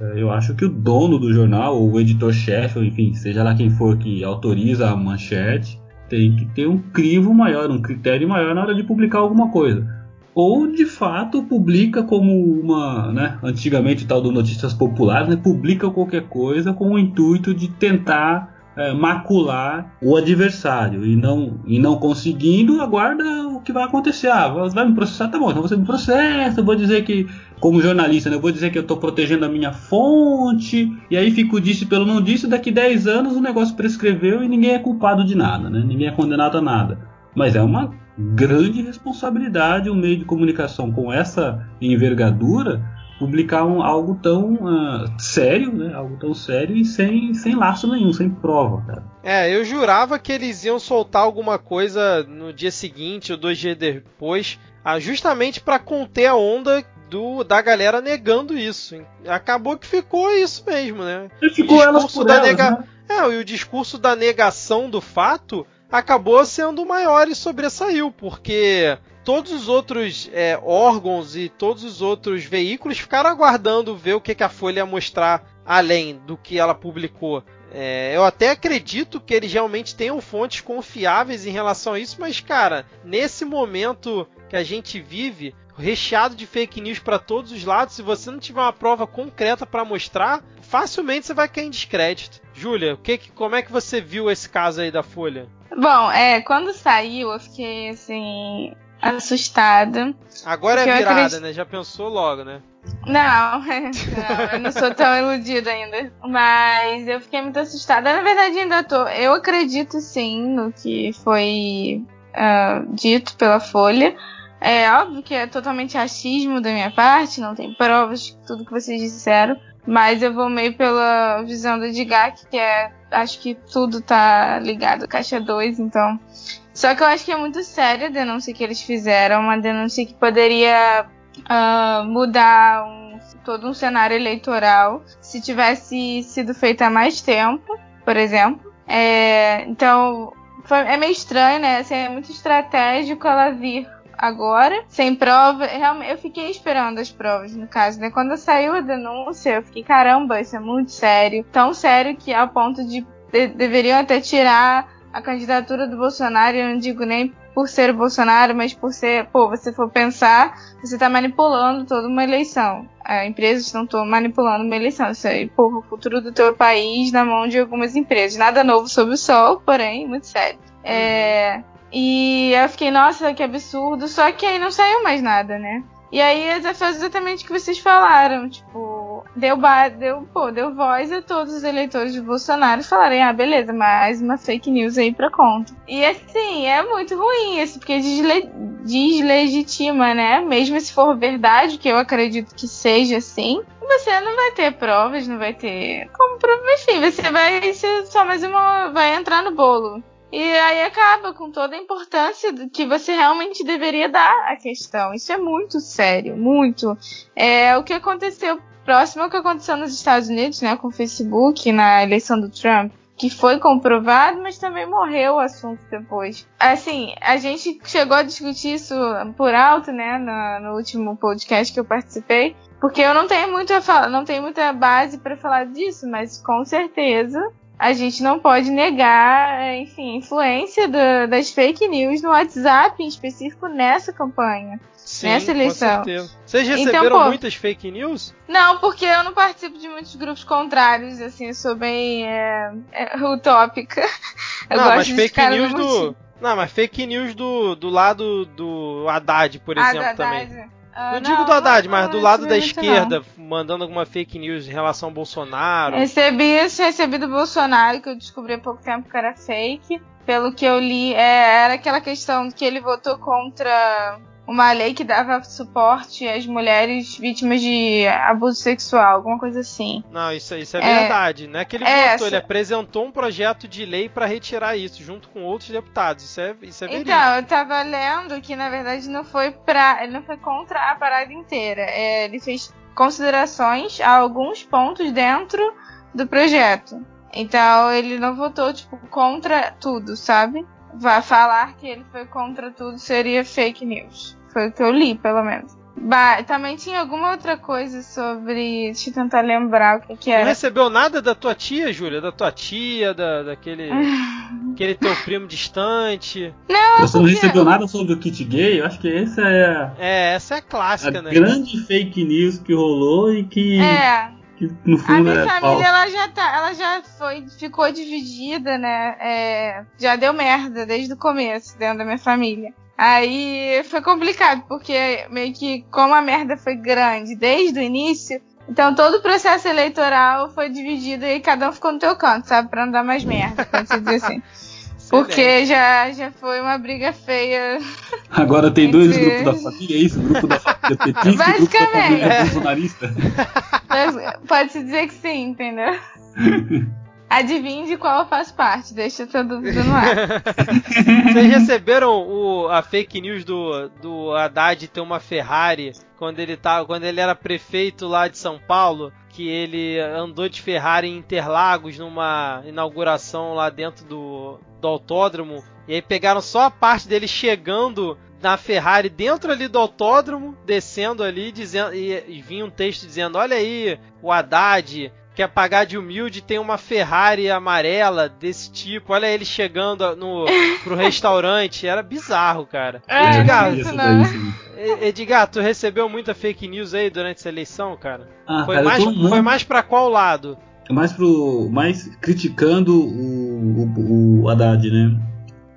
C: Uh, eu acho que o dono do jornal, ou o editor-chefe, enfim, seja lá quem for que autoriza a manchete, tem que ter um crivo maior, um critério maior na hora de publicar alguma coisa ou de fato publica como uma, né, antigamente o tal do notícias populares, né, publica qualquer coisa com o intuito de tentar é, macular o adversário e não e não conseguindo aguarda que vai acontecer. Ah, vai me processar, tá bom? Então você me processa, eu vou dizer que como jornalista, né, eu vou dizer que eu estou protegendo a minha fonte e aí fico disse pelo não disse, daqui 10 anos o negócio prescreveu e ninguém é culpado de nada, né? Ninguém é condenado a nada. Mas é uma grande responsabilidade um meio de comunicação com essa envergadura publicar um, algo tão uh, sério, né? Algo tão sério e sem, sem laço nenhum, sem prova, cara.
A: É, eu jurava que eles iam soltar alguma coisa no dia seguinte ou dois dias depois, ah, justamente para conter a onda do, da galera negando isso. Acabou que ficou isso mesmo, né?
C: E ficou o discurso da elas, nega... né?
A: É, e o discurso da negação do fato acabou sendo maior e sobressaiu, porque todos os outros é, órgãos e todos os outros veículos ficaram aguardando ver o que, que a Folha ia mostrar além do que ela publicou. É, eu até acredito que eles realmente tenham fontes confiáveis em relação a isso, mas cara, nesse momento que a gente vive, recheado de fake news para todos os lados, se você não tiver uma prova concreta para mostrar, facilmente você vai cair em descrédito. Júlia, que, como é que você viu esse caso aí da Folha?
B: Bom, é, quando saiu, eu fiquei assim, assustada.
A: Agora é virada, acredito... né? Já pensou logo, né?
B: Não, [LAUGHS] não, eu não sou tão iludida ainda. Mas eu fiquei muito assustada. Na verdade, ainda tô. Eu acredito sim no que foi uh, dito pela Folha. É óbvio que é totalmente achismo da minha parte, não tem provas de tudo que vocês disseram. Mas eu vou meio pela visão do Edgar, que é. Acho que tudo tá ligado Caixa 2, então. Só que eu acho que é muito séria a denúncia que eles fizeram, uma denúncia que poderia uh, mudar um, todo um cenário eleitoral se tivesse sido feita há mais tempo, por exemplo. É, então, foi, é meio estranho, né? Assim, é muito estratégico ela vir agora, sem prova. Realmente, eu fiquei esperando as provas, no caso, né? Quando saiu a denúncia, eu fiquei, caramba, isso é muito sério. Tão sério que ao ponto de, de deveriam até tirar a candidatura do Bolsonaro, eu não digo nem por ser o Bolsonaro, mas por ser, pô, você for pensar, você está manipulando toda uma eleição. As empresas estão manipulando uma eleição. Isso aí, pô, o futuro do teu país na mão de algumas empresas. Nada novo sob o sol, porém, muito sério. É, e eu fiquei, nossa, que absurdo. Só que aí não saiu mais nada, né? E aí foi exatamente o que vocês falaram. Tipo, deu, deu, pô, deu voz a todos os eleitores de Bolsonaro falarem, ah, beleza, mais uma fake news aí pra conta. E assim, é muito ruim isso, porque desle deslegitima, né? Mesmo se for verdade, que eu acredito que seja assim, você não vai ter provas, não vai ter como prova. Enfim, você vai ser só mais uma. vai entrar no bolo. E aí acaba com toda a importância que você realmente deveria dar à questão. Isso é muito sério, muito. É o que aconteceu próximo ao que aconteceu nos Estados Unidos, né, com o Facebook na eleição do Trump que foi comprovado, mas também morreu o assunto depois. Assim, a gente chegou a discutir isso por alto, né, no, no último podcast que eu participei, porque eu não tenho muito a falar, não tenho muita base para falar disso, mas com certeza a gente não pode negar, enfim, a influência do, das fake news no WhatsApp, em específico nessa campanha.
A: Sim, nessa eleição. Com certeza. Vocês então, receberam então, pô, muitas fake news?
B: Não, porque eu não participo de muitos grupos contrários, assim, eu sou bem é, é, utópica. [LAUGHS]
A: Eu não, mas fake news do. Não, mas fake news do, do lado do Haddad, por ah, exemplo, também. Uh, não, digo do Haddad, mas do lado da esquerda, não. mandando alguma fake news em relação ao Bolsonaro.
B: Recebi isso, recebi do Bolsonaro, que eu descobri há pouco tempo que era fake. Pelo que eu li, é, era aquela questão que ele votou contra uma lei que dava suporte às mulheres vítimas de abuso sexual, alguma coisa assim.
A: Não, isso, isso é, é verdade. Não é que ele é, votou, ele apresentou um projeto de lei para retirar isso, junto com outros deputados. Isso é, isso é verídico.
B: Então, eu tava lendo que na verdade não foi para, ele não foi contra a parada inteira. É, ele fez considerações a alguns pontos dentro do projeto. Então ele não votou tipo contra tudo, sabe? Vai falar que ele foi contra tudo seria fake news. Foi o que eu li, pelo menos. Bah, também tinha alguma outra coisa sobre. Deixa eu tentar lembrar o que, que era.
A: Não recebeu nada da tua tia, Júlia? Da tua tia, da, daquele. [LAUGHS] aquele teu primo distante?
B: Não,
C: Você não recebeu nada sobre o kit gay? Eu acho que essa é.
A: É, essa é clássica,
C: a
A: né?
C: grande fake news que rolou e que.
B: É.
C: Que no fundo
B: a minha
C: é
B: família ela já tá, ela já foi, ficou dividida, né? É, já deu merda desde o começo dentro da minha família. Aí foi complicado, porque meio que como a merda foi grande desde o início, então todo o processo eleitoral foi dividido e cada um ficou no teu canto, sabe? Pra não dar mais merda, pode dizer assim. [LAUGHS] Porque já, já foi uma briga feia.
C: Agora tem entre... dois grupos da família, é isso? O grupo da família [LAUGHS] petista e o grupo da família [LAUGHS] bolsonarista.
B: Pode-se dizer que sim, entendeu? [LAUGHS] Adivinhe de qual eu faço parte, deixa essa dúvida no ar.
A: Vocês receberam o, a fake news do, do Haddad ter uma Ferrari quando ele, tá, quando ele era prefeito lá de São Paulo? Que ele andou de Ferrari em Interlagos numa inauguração lá dentro do, do autódromo. E aí pegaram só a parte dele chegando na Ferrari dentro ali do autódromo, descendo ali, dizendo e, e vinha um texto dizendo: Olha aí, o Haddad quer pagar de humilde tem uma Ferrari amarela desse tipo. Olha ele chegando no, pro restaurante. Era bizarro, cara.
B: É, Edgar,
A: Edgar, tu recebeu muita fake news aí durante essa eleição, cara?
C: Ah,
A: foi,
C: cara,
A: mais, foi mais pra qual lado?
C: Mais pro. Mais criticando o, o, o Haddad, né?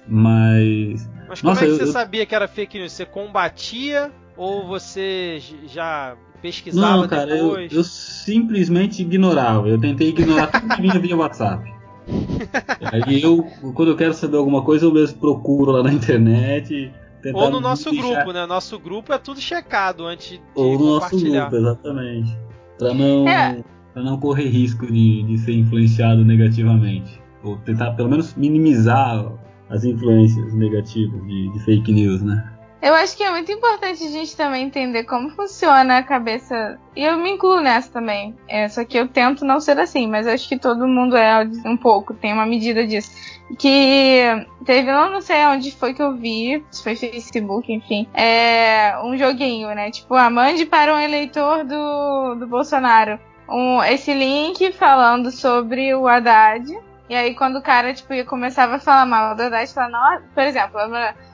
C: Mas.
A: Mas como Nossa, é que eu, você eu... sabia que era fake news? Você combatia ou você já pesquisava
C: Não, cara, eu, eu, simplesmente ignorava. Eu tentei ignorar tudo que vinha via WhatsApp. [LAUGHS] Aí eu, quando eu quero saber alguma coisa, eu mesmo procuro lá na internet.
A: Ou no nosso deixar... grupo, né? Nosso grupo é tudo checado antes de
C: Ou no nosso grupo, exatamente. Pra não, é. Pra não correr risco de, de ser influenciado negativamente. Ou tentar pelo menos minimizar as influências negativas de, de fake news, né?
B: Eu acho que é muito importante a gente também entender como funciona a cabeça. E eu me incluo nessa também. É, só que eu tento não ser assim, mas acho que todo mundo é um pouco, tem uma medida disso. Que teve, eu não sei onde foi que eu vi, se foi Facebook, enfim, é um joguinho, né? Tipo, a mande para um eleitor do, do Bolsonaro. Um, esse link falando sobre o Haddad. E aí, quando o cara, tipo, começava a falar mal do Haddad, falava, por exemplo,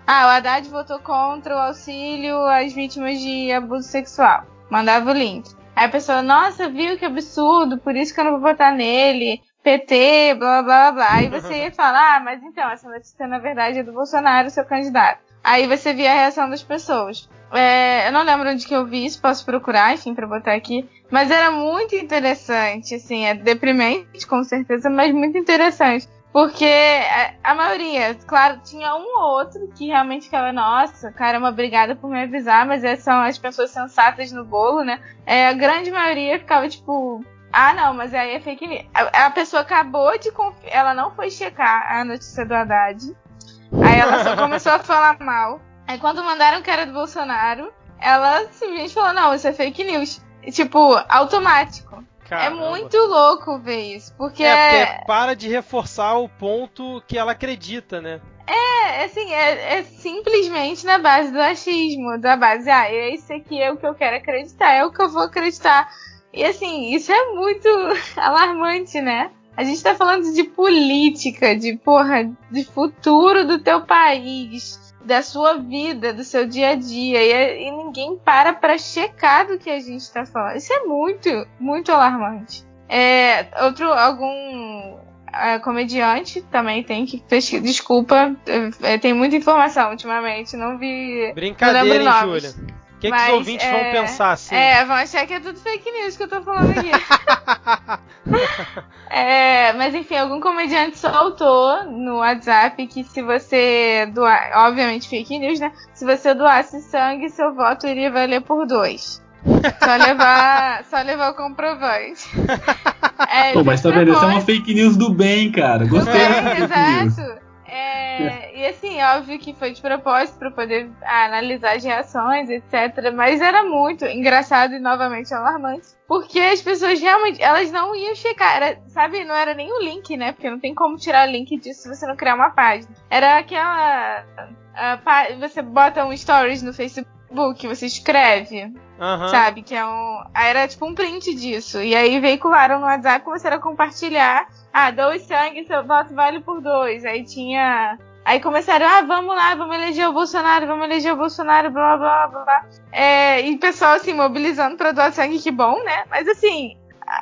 B: ah, o Haddad votou contra o auxílio às vítimas de abuso sexual. Mandava o link. Aí a pessoa, nossa, viu que absurdo, por isso que eu não vou votar nele. PT, blá blá blá. Aí você ia falar, ah, mas então, essa notícia na verdade é do Bolsonaro, seu candidato. Aí você via a reação das pessoas. É, eu não lembro onde que eu vi isso, posso procurar, enfim, pra botar aqui. Mas era muito interessante, assim, é deprimente, com certeza, mas muito interessante. Porque a, maioria, claro, tinha um ou outro que realmente ficava, nossa, caramba, obrigada por me avisar, mas essas são as pessoas sensatas no bolo, né? É, a grande maioria ficava tipo, ah, não, mas aí é fake news. A, a pessoa acabou de ela não foi checar a notícia do Haddad. Aí ela só começou a falar mal. Aí quando mandaram que era do Bolsonaro, ela simplesmente falou, não, isso é fake news. Tipo, automático. É Caramba. É muito louco ver isso, porque...
A: É, porque para de reforçar o ponto que ela acredita, né?
B: É, assim, é, é, simplesmente na base do achismo, da base, ah, esse aqui é o que eu quero acreditar, é o que eu vou acreditar. E assim, isso é muito [LAUGHS] alarmante, né? A gente tá falando de política, de porra, de futuro do teu país, da sua vida, do seu dia a dia, e, e ninguém para para checar do que a gente está falando. Isso é muito, muito alarmante. É, outro, algum é, comediante também tem que pesquisar. Desculpa, é, tem muita informação ultimamente, não vi.
A: Brincadeira,
B: não
A: hein, Júlia? Que, que os ouvintes é, vão pensar assim?
B: É, vão achar que é tudo fake news que eu tô falando aqui. [LAUGHS] é, mas enfim, algum comediante soltou no WhatsApp que se você doar, obviamente fake news, né? Se você doasse sangue, seu voto iria valer por dois. Só [LAUGHS] levar, só levar o comprovante. [LAUGHS]
C: É, Pô, mas tá vendo? Isso é uma fake news do bem, cara. Gostei
B: é, Exato. É, e assim, óbvio que foi de propósito para poder analisar as reações, etc. Mas era muito engraçado e novamente alarmante. Porque as pessoas realmente, elas não iam checar, era, sabe, não era nem o link, né? Porque não tem como tirar o link disso se você não criar uma página. Era aquela. A, você bota um stories no Facebook, você escreve, uhum. sabe? Que é um. Era tipo um print disso. E aí veicularam no WhatsApp, começaram a compartilhar ah, dois sangue, seu voto vale por dois. Aí tinha. Aí começaram, ah, vamos lá, vamos eleger o Bolsonaro, vamos eleger o Bolsonaro, blá blá blá blá. É, e o pessoal assim, mobilizando pra doar sangue, que bom, né? Mas assim,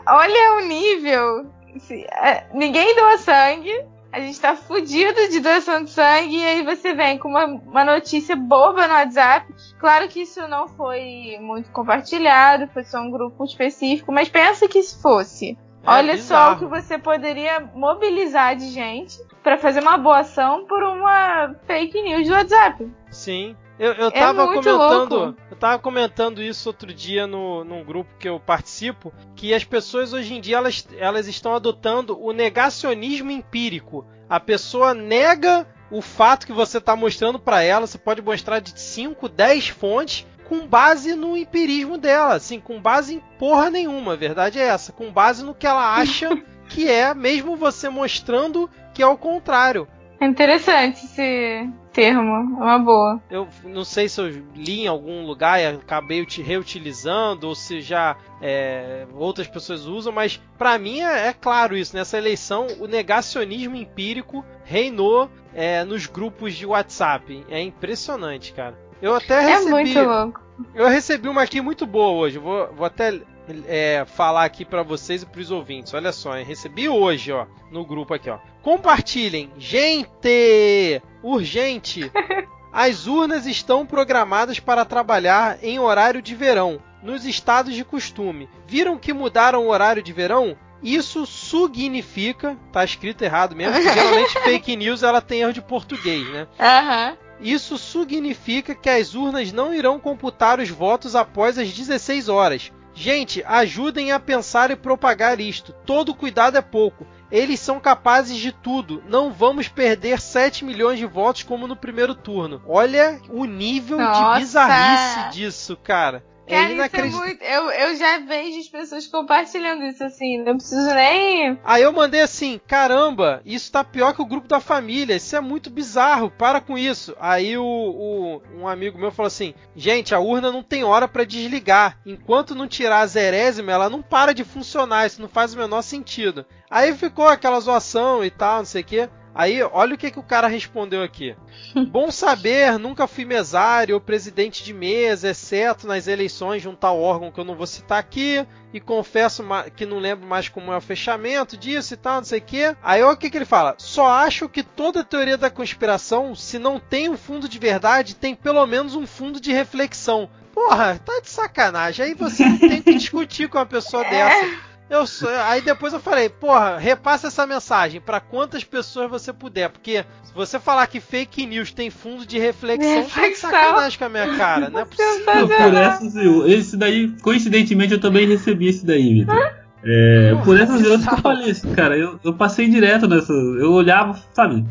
B: olha o nível. Assim, é, ninguém doa sangue, a gente tá fudido de doação de sangue, e aí você vem com uma, uma notícia boba no WhatsApp. Claro que isso não foi muito compartilhado, foi só um grupo específico, mas pensa que se fosse é Olha bizarro. só o que você poderia mobilizar de gente para fazer uma boa ação por uma fake news do WhatsApp.
A: Sim. Eu, eu é tava comentando. Louco. Eu tava comentando isso outro dia no, num grupo que eu participo. Que as pessoas hoje em dia elas, elas estão adotando o negacionismo empírico. A pessoa nega o fato que você está mostrando para ela. Você pode mostrar de 5, 10 fontes com base no empirismo dela, assim, com base em porra nenhuma, a verdade é essa, com base no que ela acha [LAUGHS] que é, mesmo você mostrando que é o contrário.
B: É interessante esse termo, é uma boa.
A: Eu não sei se eu li em algum lugar e acabei reutilizando ou se já é, outras pessoas usam, mas para mim é, é, claro isso. Nessa eleição, o negacionismo empírico reinou é, nos grupos de WhatsApp. É impressionante, cara. Eu até recebi.
B: É muito louco.
A: Eu recebi uma aqui muito boa hoje. Vou, vou até é, falar aqui para vocês e para os ouvintes. Olha só, eu recebi hoje, ó, no grupo aqui, ó. Compartilhem, gente, urgente. [LAUGHS] As urnas estão programadas para trabalhar em horário de verão, nos estados de costume. Viram que mudaram o horário de verão? Isso significa, tá escrito errado mesmo, geralmente [LAUGHS] fake news ela tem erro de português, né?
B: Aham. Uhum.
A: Isso significa que as urnas não irão computar os votos após as 16 horas. Gente, ajudem a pensar e propagar isto. Todo cuidado é pouco. Eles são capazes de tudo. Não vamos perder 7 milhões de votos como no primeiro turno. Olha o nível Nossa. de bizarrice disso, cara.
B: Cara, é isso é muito. Eu, eu já vejo as pessoas compartilhando isso assim, não preciso nem.
A: Aí eu mandei assim: caramba, isso tá pior que o grupo da família, isso é muito bizarro, para com isso. Aí o, o um amigo meu falou assim: gente, a urna não tem hora para desligar. Enquanto não tirar a zerésima, ela não para de funcionar, isso não faz o menor sentido. Aí ficou aquela zoação e tal, não sei o que. Aí, olha o que, que o cara respondeu aqui. [LAUGHS] Bom saber, nunca fui mesário ou presidente de mesa, exceto nas eleições de um tal órgão que eu não vou citar aqui. E confesso que não lembro mais como é o fechamento disso e tal, não sei o que. Aí olha o que, que ele fala. Só acho que toda teoria da conspiração, se não tem um fundo de verdade, tem pelo menos um fundo de reflexão. Porra, tá de sacanagem. Aí você não [LAUGHS] tem que discutir com uma pessoa dessa. Eu aí depois eu falei, porra, repassa essa mensagem para quantas pessoas você puder, porque se você falar que fake news tem fundo de reflexão, tá de sacanagem com a minha cara, não é possível.
C: Por essas, esse daí, coincidentemente, eu também recebi esse daí, Vitor. É, por essas e outras que eu falei, cara, eu, eu passei direto nessa. Eu olhava, sabe?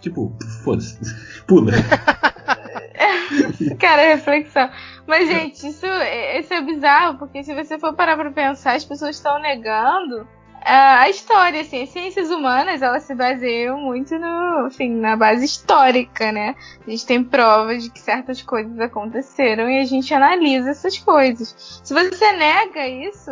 C: Tipo, foda-se, [LAUGHS] pula. [LAUGHS]
B: cara, reflexão. Mas, gente, isso, isso é bizarro, porque se você for parar pra pensar, as pessoas estão negando a história, assim, ciências humanas, elas se baseiam muito no, na base histórica, né? A gente tem provas de que certas coisas aconteceram e a gente analisa essas coisas. Se você nega isso,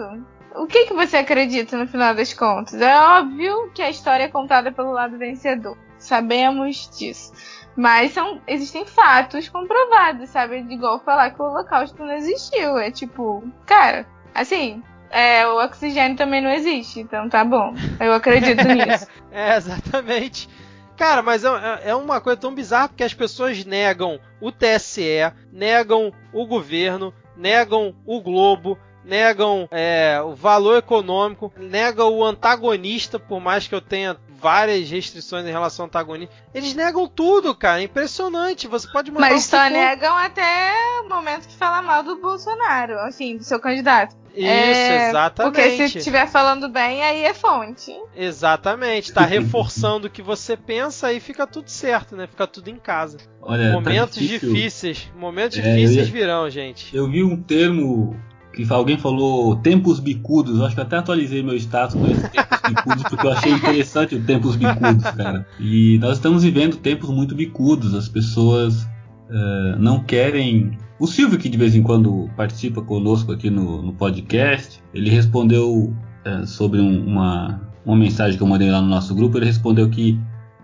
B: o que, que você acredita no final das contas? É óbvio que a história é contada pelo lado vencedor. Sabemos disso. Mas são, existem fatos comprovados, sabe? De igual falar que o Holocausto não existiu. É tipo, cara, assim, é, o oxigênio também não existe, então tá bom. Eu acredito [LAUGHS] nisso.
A: é, exatamente. Cara, mas é, é, é uma coisa tão bizarra porque as pessoas negam o TSE, negam o governo, negam o Globo, negam é, o valor econômico, negam o antagonista, por mais que eu tenha várias restrições em relação ao antagonista. Eles negam tudo, cara. É impressionante. Você pode mandar
B: Mas só negam até o momento que fala mal do Bolsonaro, assim, do seu candidato.
A: Isso, é, exatamente.
B: Porque se estiver falando bem, aí é fonte.
A: Exatamente. Tá reforçando o que você pensa e fica tudo certo, né? Fica tudo em casa.
C: Olha, tá
A: momentos
C: tá
A: difíceis. Momentos é, difíceis ia... virão, gente.
C: Eu vi um termo que alguém falou tempos bicudos. Acho que até atualizei meu status com esse tempos bicudos, porque eu achei interessante o tempos bicudos, cara. E nós estamos vivendo tempos muito bicudos. As pessoas uh, não querem. O Silvio, que de vez em quando participa conosco aqui no, no podcast, ele respondeu uh, sobre um, uma, uma mensagem que eu mandei lá no nosso grupo. Ele respondeu que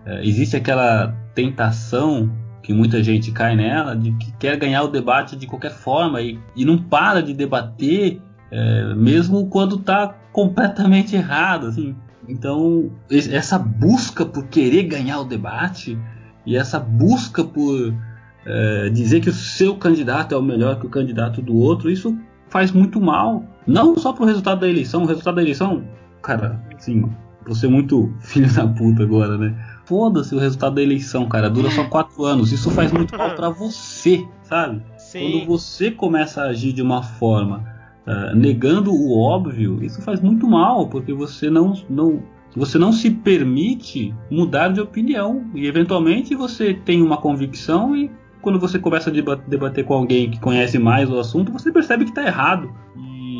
C: uh, existe aquela tentação que muita gente cai nela, de que quer ganhar o debate de qualquer forma e, e não para de debater, é, mesmo quando está completamente errado. Assim. Então, essa busca por querer ganhar o debate e essa busca por é, dizer que o seu candidato é o melhor que o candidato do outro, isso faz muito mal. Não só para o resultado da eleição, o resultado da eleição, cara, assim, vou ser muito [LAUGHS] filho da puta agora, né? Foda-se o resultado da eleição, cara. Dura só [LAUGHS] quatro anos. Isso faz muito mal para [LAUGHS] você, sabe? Sim. Quando você começa a agir de uma forma uh, negando o óbvio, isso faz muito mal, porque você não, não, você não se permite mudar de opinião. E eventualmente você tem uma convicção e quando você começa a debater com alguém que conhece mais o assunto, você percebe que está errado.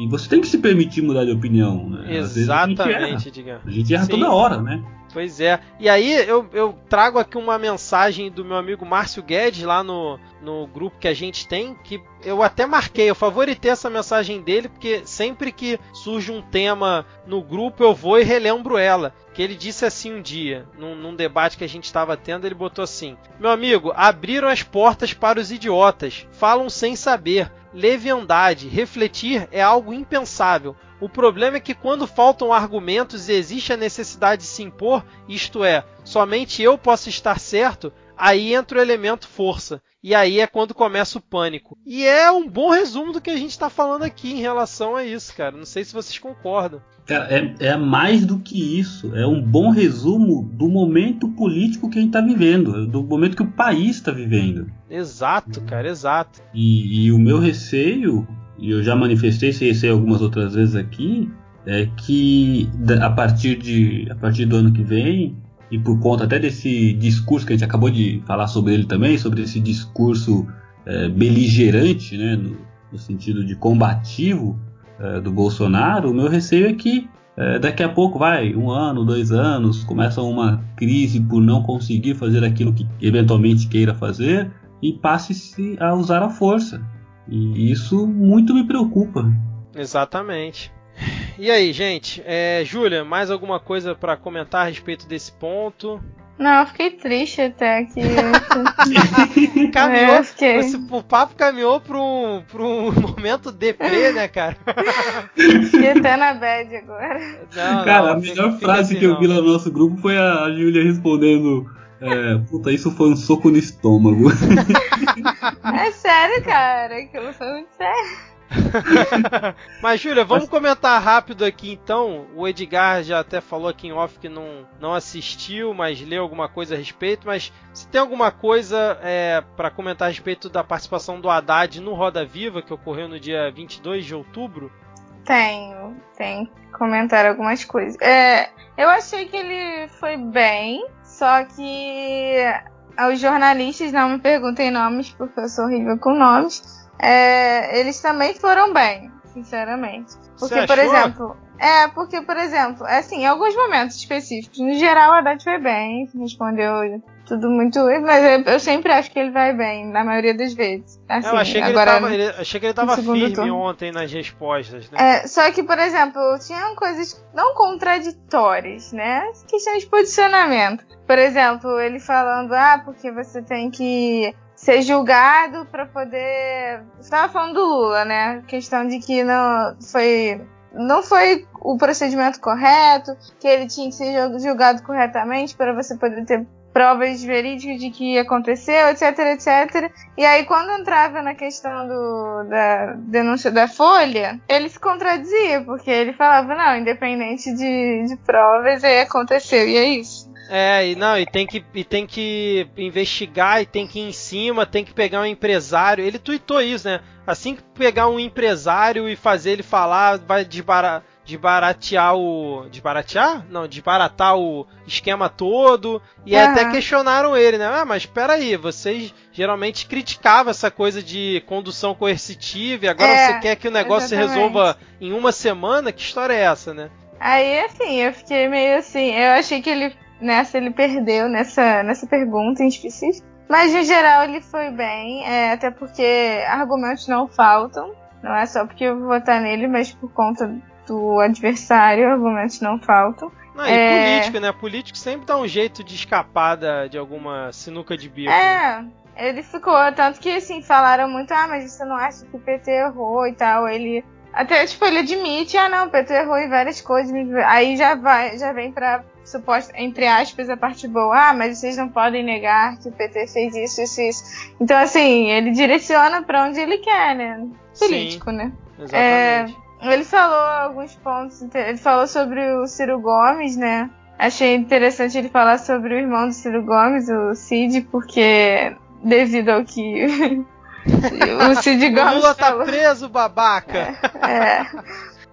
C: E você tem que se permitir mudar de opinião. Né?
A: Exatamente,
C: Diga. A gente erra Sim. toda hora, né?
A: Pois é. E aí eu, eu trago aqui uma mensagem do meu amigo Márcio Guedes lá no, no grupo que a gente tem, que eu até marquei, eu favoritei essa mensagem dele, porque sempre que surge um tema no grupo eu vou e relembro ela. Que ele disse assim um dia, num, num debate que a gente estava tendo, ele botou assim: Meu amigo, abriram as portas para os idiotas, falam sem saber. Leviandade, refletir é algo impensável. O problema é que quando faltam argumentos e existe a necessidade de se impor, isto é, somente eu posso estar certo, aí entra o elemento força. E aí é quando começa o pânico. E é um bom resumo do que a gente está falando aqui em relação a isso, cara. Não sei se vocês concordam.
C: Cara, é, é, mais do que isso. É um bom resumo do momento político que a gente está vivendo, do momento que o país está vivendo.
A: Exato, cara, exato.
C: E, e o meu receio e eu já manifestei esse receio algumas outras vezes aqui, é que a partir, de, a partir do ano que vem, e por conta até desse discurso que a gente acabou de falar sobre ele também, sobre esse discurso é, beligerante, né, no, no, sentido de combativo é, do Bolsonaro, o meu receio é que é, daqui a pouco, vai, um ano, dois anos, começa uma crise por não conseguir fazer aquilo que eventualmente queira fazer e passe-se a usar a força. E isso muito me preocupa.
A: Exatamente. E aí, gente? É, Júlia, mais alguma coisa para comentar a respeito desse ponto?
B: Não, eu fiquei triste até que. [LAUGHS]
A: caminhou. É, fiquei... esse, o papo caminhou para um, pra um [LAUGHS] momento deprê, né, cara?
B: fiquei até na bad agora.
C: Não, cara, não, a melhor frase assim, que eu vi lá no nosso grupo foi a Júlia respondendo. É, puta, isso foi um soco no estômago. [LAUGHS]
B: é sério, cara. Aquilo foi muito sério. [LAUGHS]
A: Mas, Júlia, vamos comentar rápido aqui então. O Edgar já até falou aqui em off que não, não assistiu, mas leu alguma coisa a respeito. Mas se tem alguma coisa é, para comentar a respeito da participação do Haddad no Roda Viva, que ocorreu no dia 22 de outubro?
B: Tenho, tenho que comentar algumas coisas. É, eu achei que ele foi bem, só que os jornalistas, não me perguntem nomes, porque eu sou horrível com nomes, é, eles também foram bem, sinceramente. Porque, por exemplo. É, porque, por exemplo, assim, em alguns momentos específicos, no geral, a Haddad foi bem, respondeu tudo muito. Mas eu, eu, sempre acho que ele vai bem, na maioria das vezes. Assim,
A: eu achei que, agora, ele, tava, ele, achei que ele tava firme turno. ontem nas respostas, né?
B: É, só que, por exemplo, tinham coisas não contraditórias, né? Questão de posicionamento. Por exemplo, ele falando, ah, porque você tem que ser julgado para poder. Você tava falando do Lula, né? Questão de que não foi não foi o procedimento correto, que ele tinha que ser julgado corretamente para você poder ter provas verídicas de que aconteceu, etc, etc. E aí, quando entrava na questão do, da denúncia da Folha, ele se contradizia, porque ele falava, não, independente de, de provas, aí aconteceu, e é isso.
A: É, e não, e tem que, e tem que investigar, e tem que ir em cima, tem que pegar um empresário. Ele tuitou isso, né? Assim que pegar um empresário e fazer ele falar, vai desbaratar desbaratear o. Desbaratear? Não, desbaratar o esquema todo. E uhum. até questionaram ele, né? Ah, mas espera aí, vocês geralmente criticavam essa coisa de condução coercitiva e agora é, você quer que o negócio se resolva em uma semana? Que história é essa, né?
B: Aí, assim, eu fiquei meio assim. Eu achei que ele. Nessa ele perdeu nessa, nessa pergunta em específico. Mas em geral ele foi bem, é, até porque argumentos não faltam. Não é só porque eu vou votar nele, mas por conta do adversário, argumentos não faltam.
A: Não, e é... político, né? Político sempre dá um jeito de escapar da, de alguma sinuca de bico.
B: É, né? ele ficou, tanto que assim, falaram muito, ah, mas você não acha que o PT errou e tal. Ele. Até, tipo, ele admite, ah não, o PT errou em várias coisas. Aí já vai, já vem pra suposta, entre aspas, a parte boa. Ah, mas vocês não podem negar que o PT fez isso, isso, isso. Então, assim, ele direciona para onde ele quer, né? Político,
A: Sim,
B: né?
A: Exatamente.
B: É, ele falou alguns pontos. Ele falou sobre o Ciro Gomes, né? Achei interessante ele falar sobre o irmão do Ciro Gomes, o Cid, porque devido ao que [LAUGHS] o Cid Gomes.
A: O Lula tá falou. preso, babaca!
B: É. é.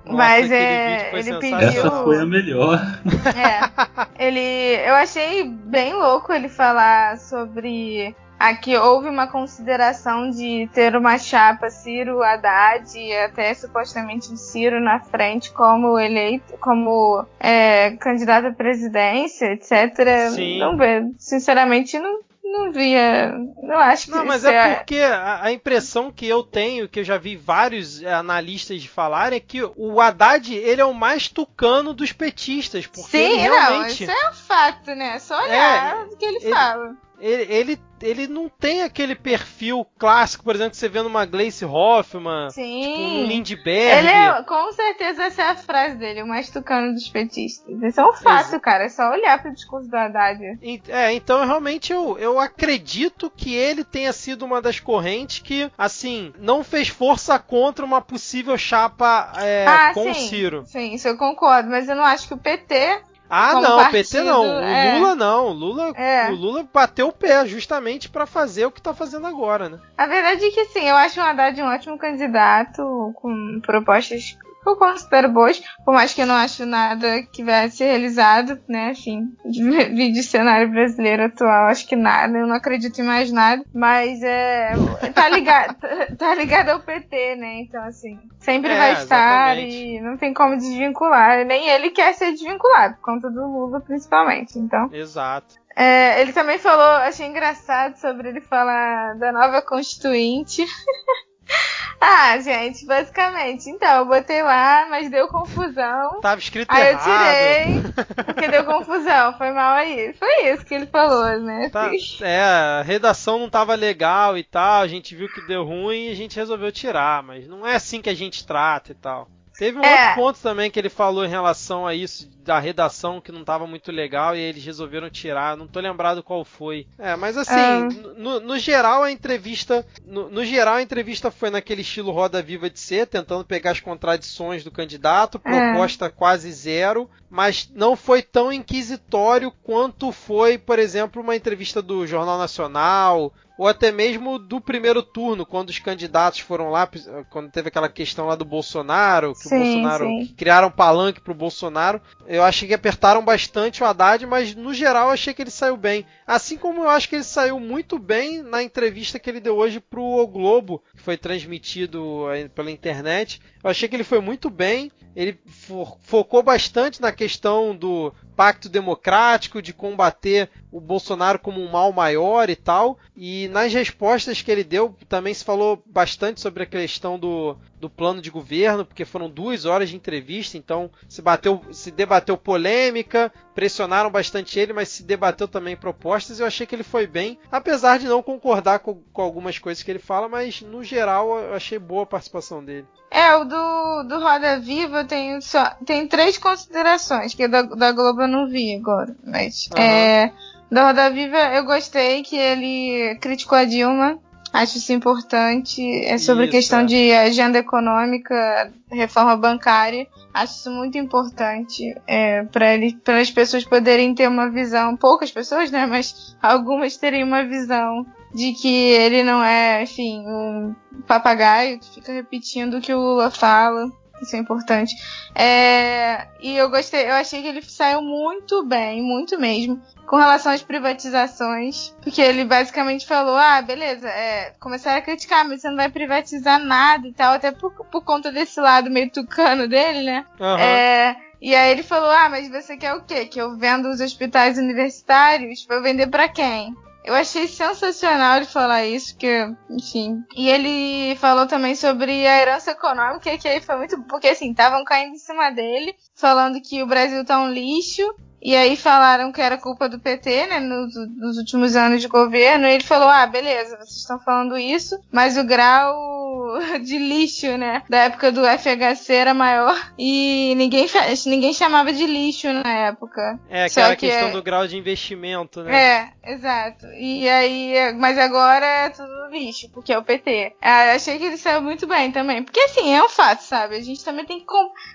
B: Nossa, Mas é, ele pediu.
C: Essa foi a melhor.
B: É. Ele, eu achei bem louco ele falar sobre Aqui houve uma consideração de ter uma chapa Ciro Haddad e até supostamente Ciro na frente como eleito, como é, candidato à presidência, etc.
A: Sim.
B: Não vejo. Sinceramente, não, não via. Eu acho que.
A: Não, mas é, é porque a, a, impressão que eu tenho, que eu já vi vários é, analistas falar, é que o Haddad ele é o mais tucano dos petistas. Porque
B: Sim,
A: realmente...
B: não, isso é um fato, né? Só olhar é, o que ele, ele fala.
A: Ele, ele, ele não tem aquele perfil clássico, por exemplo, que você vê numa Gleice Hoffman,
B: Sim.
A: tipo um Lindbergh.
B: Ele é, com certeza essa é a frase dele, o mais tucano dos petistas. Isso é um fato, Ex cara. É só olhar pro discurso do Haddad.
A: É, então realmente eu, eu acredito que ele tenha sido uma das correntes que, assim, não fez força contra uma possível chapa é,
B: ah,
A: com
B: sim,
A: o Ciro.
B: Sim, isso eu concordo, mas eu não acho que o PT
A: ah,
B: Como
A: não,
B: partido,
A: PT não. O
B: é.
A: Lula não. O Lula,
B: É.
A: o Lula bateu o pé justamente pra fazer o que tá fazendo agora, né?
B: A verdade é que sim, eu acho o Haddad um ótimo candidato, com propostas eu considero boas, por mais que eu não acho nada que vai ser realizado, né? Enfim, de, [LAUGHS] de cenário brasileiro atual, acho que nada, eu não acredito em mais nada, mas é. Tá ligado, [LAUGHS] tá ligado ao PT, né? Então, assim, sempre
A: É,
B: vai estar
A: exatamente.
B: e não tem como desvincular. Nem ele quer ser desvinculado, por conta do Lula, principalmente. Então.
A: Exato.
B: É, ele também falou, achei engraçado sobre ele falar da nova constituinte. [LAUGHS] ah, gente, basicamente. Então, eu botei lá, mas deu confusão.
A: Tava escrito
B: Aí eu
A: errado.
B: tirei, [LAUGHS] porque deu confusão. Foi mal aí. Foi isso que ele falou, né?
A: Tá- é, a redação não tava legal e tal, a gente viu que deu ruim e a gente resolveu tirar, mas não é assim que a gente trata e tal. Teve um
B: É.
A: outro ponto também que ele falou em relação a isso, da redação que não tava muito legal e eles resolveram tirar, não tô lembrado qual foi. É, mas assim,
B: Ah.
A: no, no geral a entrevista, no, no geral a entrevista foi naquele estilo roda viva de ser, tentando pegar as contradições do candidato,
B: É.
A: proposta quase zero, mas não foi tão inquisitório quanto foi, por exemplo, uma entrevista do Jornal Nacional, ou até mesmo do primeiro turno, quando os candidatos foram lá, quando teve aquela questão lá do Bolsonaro, que o
B: Sim,
A: Bolsonaro
B: sim.
A: que criaram palanque pro Bolsonaro. Eu achei que apertaram bastante o Haddad, mas no geral eu achei que ele saiu bem. Assim como eu acho que ele saiu muito bem na entrevista que ele deu hoje pro O Globo, que foi transmitido pela internet. Eu achei que ele foi muito bem. Ele fo- focou bastante na questão do pacto democrático, de combater o Bolsonaro como um mal maior e tal. E nas respostas que ele deu, também se falou bastante sobre a questão do, do plano de governo, porque foram duas horas de entrevista, então se bateu, se debateu polêmica, pressionaram bastante ele, mas se debateu também propostas. Eu achei que ele foi bem, apesar de não concordar com, com algumas coisas que ele fala, mas no geral eu achei boa a participação dele.
B: É, o do, do Roda Viva tem só tem três considerações, que da, da Globo eu não vi agora. Mas
A: Aham.
B: é, Da Roda Viva eu gostei que ele criticou a Dilma. Acho isso importante. É sobre isso, questão é. de agenda econômica, reforma bancária. Acho isso muito importante é, para as pessoas poderem ter uma visão. Poucas pessoas, né? Mas algumas terem uma visão de que ele não é, enfim, um papagaio que fica repetindo o que o Lula fala. Isso é importante. É, e eu gostei, eu achei que ele saiu muito bem, muito mesmo, com relação às privatizações. Porque ele basicamente falou: ah, beleza, é, começaram a criticar, mas você não vai privatizar nada e tal, até por, por conta desse lado meio tucano dele, né? Uhum. É, e aí ele falou: ah, mas você quer o quê? Que eu vendo os hospitais universitários? Vou vender para quem? Eu achei sensacional ele falar isso, que, enfim. E ele falou também sobre a herança econômica, que aí foi muito. Porque assim, estavam caindo em cima dele, falando que o Brasil tá um lixo e aí falaram que era culpa do PT, né, nos, nos, últimos anos de governo. E ele falou: ah, beleza, vocês estão falando isso, mas o grau [LAUGHS] de lixo, né, da época do FHC era maior [LAUGHS] e ninguém, ninguém chamava de lixo na época.
A: É, aquela que questão é... do grau de investimento, né?
B: É, exato. E aí, mas agora é tudo lixo, porque é o PT. Ah, achei que ele saiu muito bem também. Porque assim, é um fato, sabe? A gente também tem que.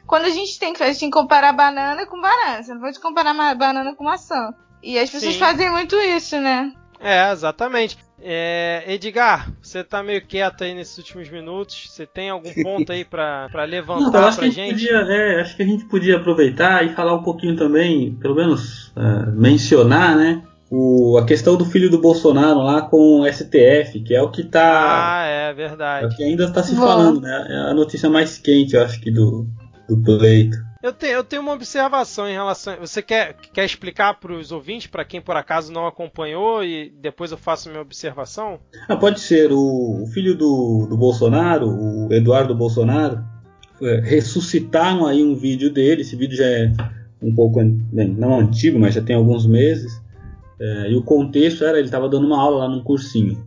B: Quando a gente tem que. A gente tem que comparar banana com banana. Você não pode comparar banana com maçã. E as pessoas Sim. fazem muito isso, né?
A: É, exatamente. É, Edgar, você tá meio quieto aí nesses últimos minutos. Você tem algum ponto aí para levantar Não, acho pra
C: que
A: gente?
C: Podia, é, acho que a gente podia aproveitar e falar um pouquinho também, pelo menos uh, mencionar, né? O, a questão do filho do Bolsonaro lá com o STF, que é o que tá.
A: Ah, é verdade.
C: É o que ainda está se Bom. falando, né? É a notícia mais quente, eu acho que, do, do pleito.
A: Eu tenho, eu tenho uma observação em relação. Você quer, quer explicar para os ouvintes, para quem por acaso não acompanhou, e depois eu faço minha observação?
C: Ah, pode ser. O, o filho do, do Bolsonaro, o Eduardo Bolsonaro, é, ressuscitaram aí um vídeo dele. Esse vídeo já é um pouco, bem, não antigo, mas já tem alguns meses. É, e o contexto era: ele estava dando uma aula lá num cursinho.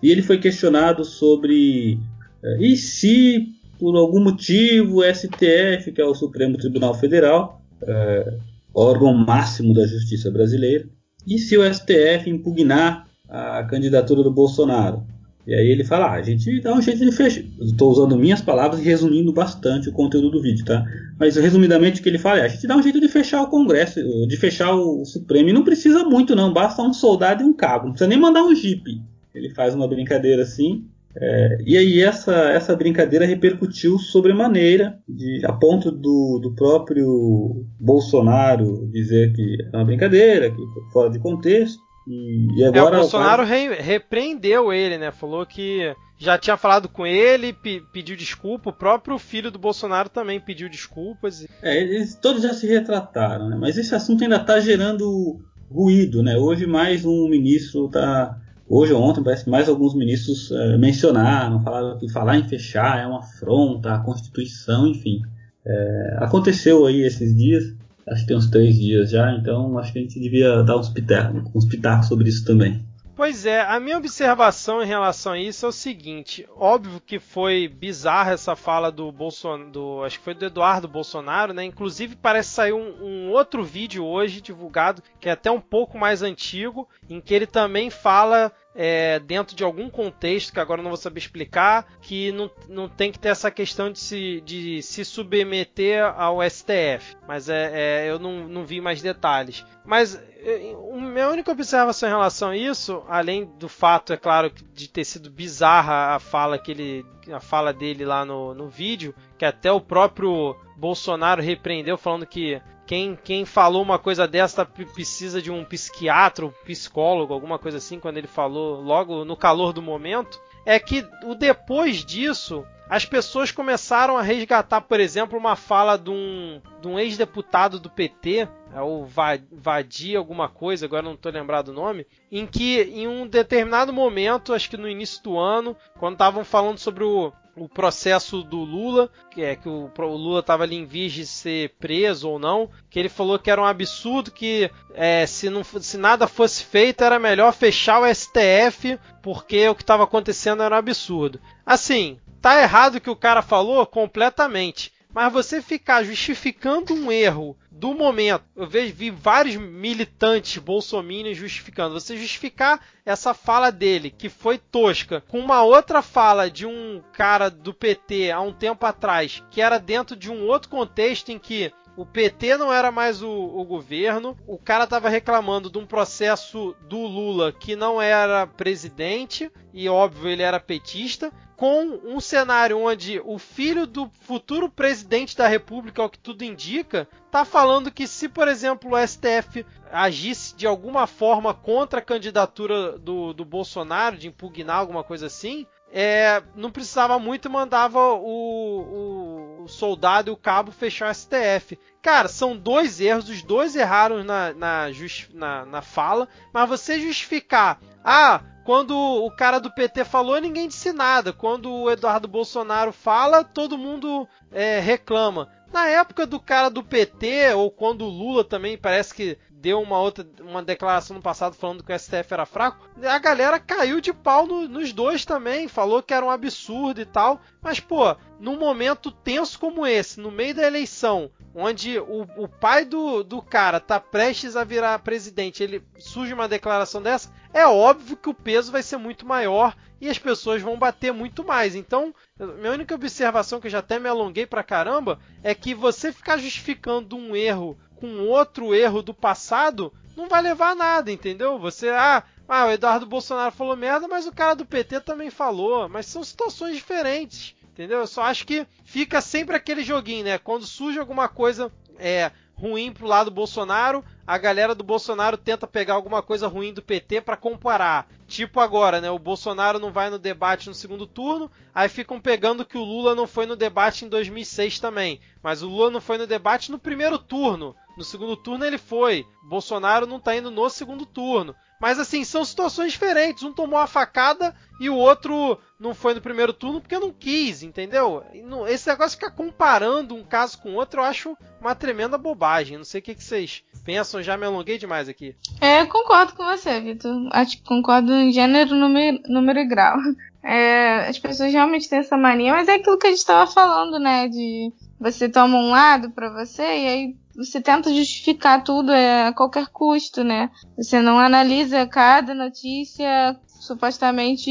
C: E ele foi questionado sobre. É, e se por algum motivo, o STF, que é o Supremo Tribunal Federal, é, órgão máximo da justiça brasileira, e se o STF impugnar a candidatura do Bolsonaro? E aí ele fala, ah, a gente dá um jeito de fechar. Estou usando minhas palavras e resumindo bastante o conteúdo do vídeo, tá? Mas resumidamente o que ele fala é, a gente dá um jeito de fechar o Congresso, de fechar o Supremo, e não precisa muito não, basta um soldado e um cabo, não precisa nem mandar um jipe. Ele faz uma brincadeira assim, é, e aí essa, essa brincadeira repercutiu sobremaneira, de, a ponto do, do próprio Bolsonaro dizer que é uma brincadeira, que fora de contexto. E, e agora
A: é, o Bolsonaro o re, repreendeu ele, né? Falou que já tinha falado com ele, pe, pediu desculpa. O próprio filho do Bolsonaro também pediu desculpas.
C: É, eles todos já se retrataram, né? Mas esse assunto ainda está gerando ruído, né? Hoje mais um ministro está Hoje ou ontem, parece que mais alguns ministros é, mencionaram, falaram que falar em fechar é uma afronta à Constituição, enfim. É, aconteceu aí esses dias, acho que tem uns três dias já, então acho que a gente devia dar uns pitacos, uns pitacos sobre isso também.
A: Pois é, a minha observação em relação a isso é o seguinte: óbvio que foi bizarra essa fala do Bolsonaro, do, acho que foi do Eduardo Bolsonaro, né? Inclusive parece sair um, um, outro vídeo hoje divulgado que é até um pouco mais antigo, em que ele também fala é, dentro de algum contexto, que agora não vou saber explicar, que não, não tem que ter essa questão de se, de se submeter ao STF. Mas é, é eu não, não vi mais detalhes. Mas é, a minha única observação em relação a isso, além do fato, é claro, de ter sido bizarra a fala que ele, a fala dele lá no, no vídeo, que até o próprio Bolsonaro repreendeu falando que quem, quem falou uma coisa dessa precisa de um psiquiatra, um psicólogo, alguma coisa assim, quando ele falou logo no calor do momento. É que o depois disso, as pessoas começaram a resgatar, por exemplo, uma fala de um, um ex-deputado do PT, é o Vadia alguma coisa, agora não estou lembrado o nome, em que em um determinado momento, acho que no início do ano, quando estavam falando sobre o, o processo do Lula, que é que o, o Lula estava ali em vias de ser preso ou não, que ele falou que era um absurdo, que é, se, não, se nada fosse feito era melhor fechar o STF, porque o que estava acontecendo era um absurdo. Assim, tá errado o que o cara falou completamente. Mas você ficar justificando um erro do momento, eu vejo vi vários militantes bolsominions justificando. Você justificar essa fala dele, que foi tosca, com uma outra fala de um cara do PT há um tempo atrás, que era dentro de um outro contexto em que o PT não era mais o, o governo, o cara estava reclamando de um processo do Lula que não era presidente, e óbvio ele era petista, com um cenário onde o filho do futuro presidente da República, ao que tudo indica, está falando que se, por exemplo, o STF agisse de alguma forma contra a candidatura do, do Bolsonaro, de impugnar alguma coisa assim, é, não precisava muito e mandava o, o, o, soldado e o cabo fechar o STF. Cara, são dois erros, os dois erraram na, na, na, na fala, mas você justificar, ah, quando o cara do PT falou, ninguém disse nada. Quando o Eduardo Bolsonaro fala, todo mundo é, reclama. Na época do cara do PT, ou quando o Lula também parece que deu uma outra uma declaração no passado falando que o STF era fraco, a galera caiu de pau no, nos dois também, falou que era um absurdo e tal. Mas, pô, num momento tenso como esse, no meio da eleição, onde o, o pai do, do cara tá prestes a virar presidente, ele surge uma declaração dessa, é óbvio que o peso vai ser muito maior e as pessoas vão bater muito mais. Então, minha única observação, que eu já até me alonguei pra caramba, é que você ficar justificando um erro com outro erro do passado não vai levar a nada, entendeu? Você, ah, ah, o Eduardo Bolsonaro falou merda, mas o cara do PT também falou. Mas são situações diferentes, entendeu? Eu só acho que fica sempre aquele joguinho, né? Quando surge alguma coisa é, ruim pro lado do Bolsonaro, a galera do Bolsonaro tenta pegar alguma coisa ruim do PT para comparar. Tipo agora, né? O Bolsonaro não vai no debate no segundo turno, aí ficam pegando que o Lula não foi no debate em 2006 também. Mas o Lula não foi no debate no primeiro turno. No segundo turno ele foi. Bolsonaro não tá indo no segundo turno. Mas assim, são situações diferentes. Um tomou a facada e o outro não foi no primeiro turno porque não quis, entendeu? Esse negócio de ficar comparando um caso com outro eu acho uma tremenda bobagem. Não sei o que, vocês pensam, já me alonguei demais aqui.
B: É, concordo com você, Vitor. Acho que concordo em gênero, número, número e grau. [LAUGHS] É, as pessoas realmente têm essa mania, mas é aquilo que a gente estava falando, né? De você toma um lado para você e aí você tenta justificar tudo a qualquer custo, né? Você não analisa cada notícia supostamente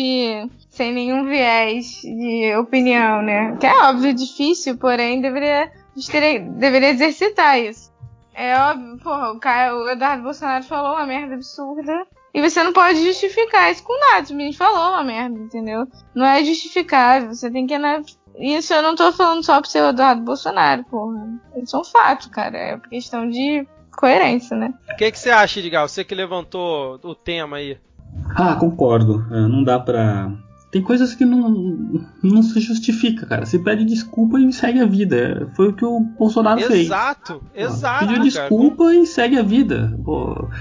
B: sem nenhum viés de opinião, né? Que é óbvio difícil, porém deveria, deveria exercitar isso. É óbvio, porra, o, cara, o Eduardo Bolsonaro falou uma merda absurda. E você não pode justificar isso com nada. O menino falou uma merda, entendeu? Não é justificável. Você tem que isso eu não tô falando só pro seu Eduardo Bolsonaro, porra. Isso é um fato, cara. É questão de coerência, né?
A: O que, que você acha, Edgar? Você que levantou o tema aí.
C: Ah, concordo. É, não dá pra. Tem coisas que não, não se justifica, cara. Você pede desculpa e segue a vida. Foi o que o Bolsonaro
A: exato,
C: fez.
A: Exato, exato.
C: Pediu desculpa cara. e segue a vida.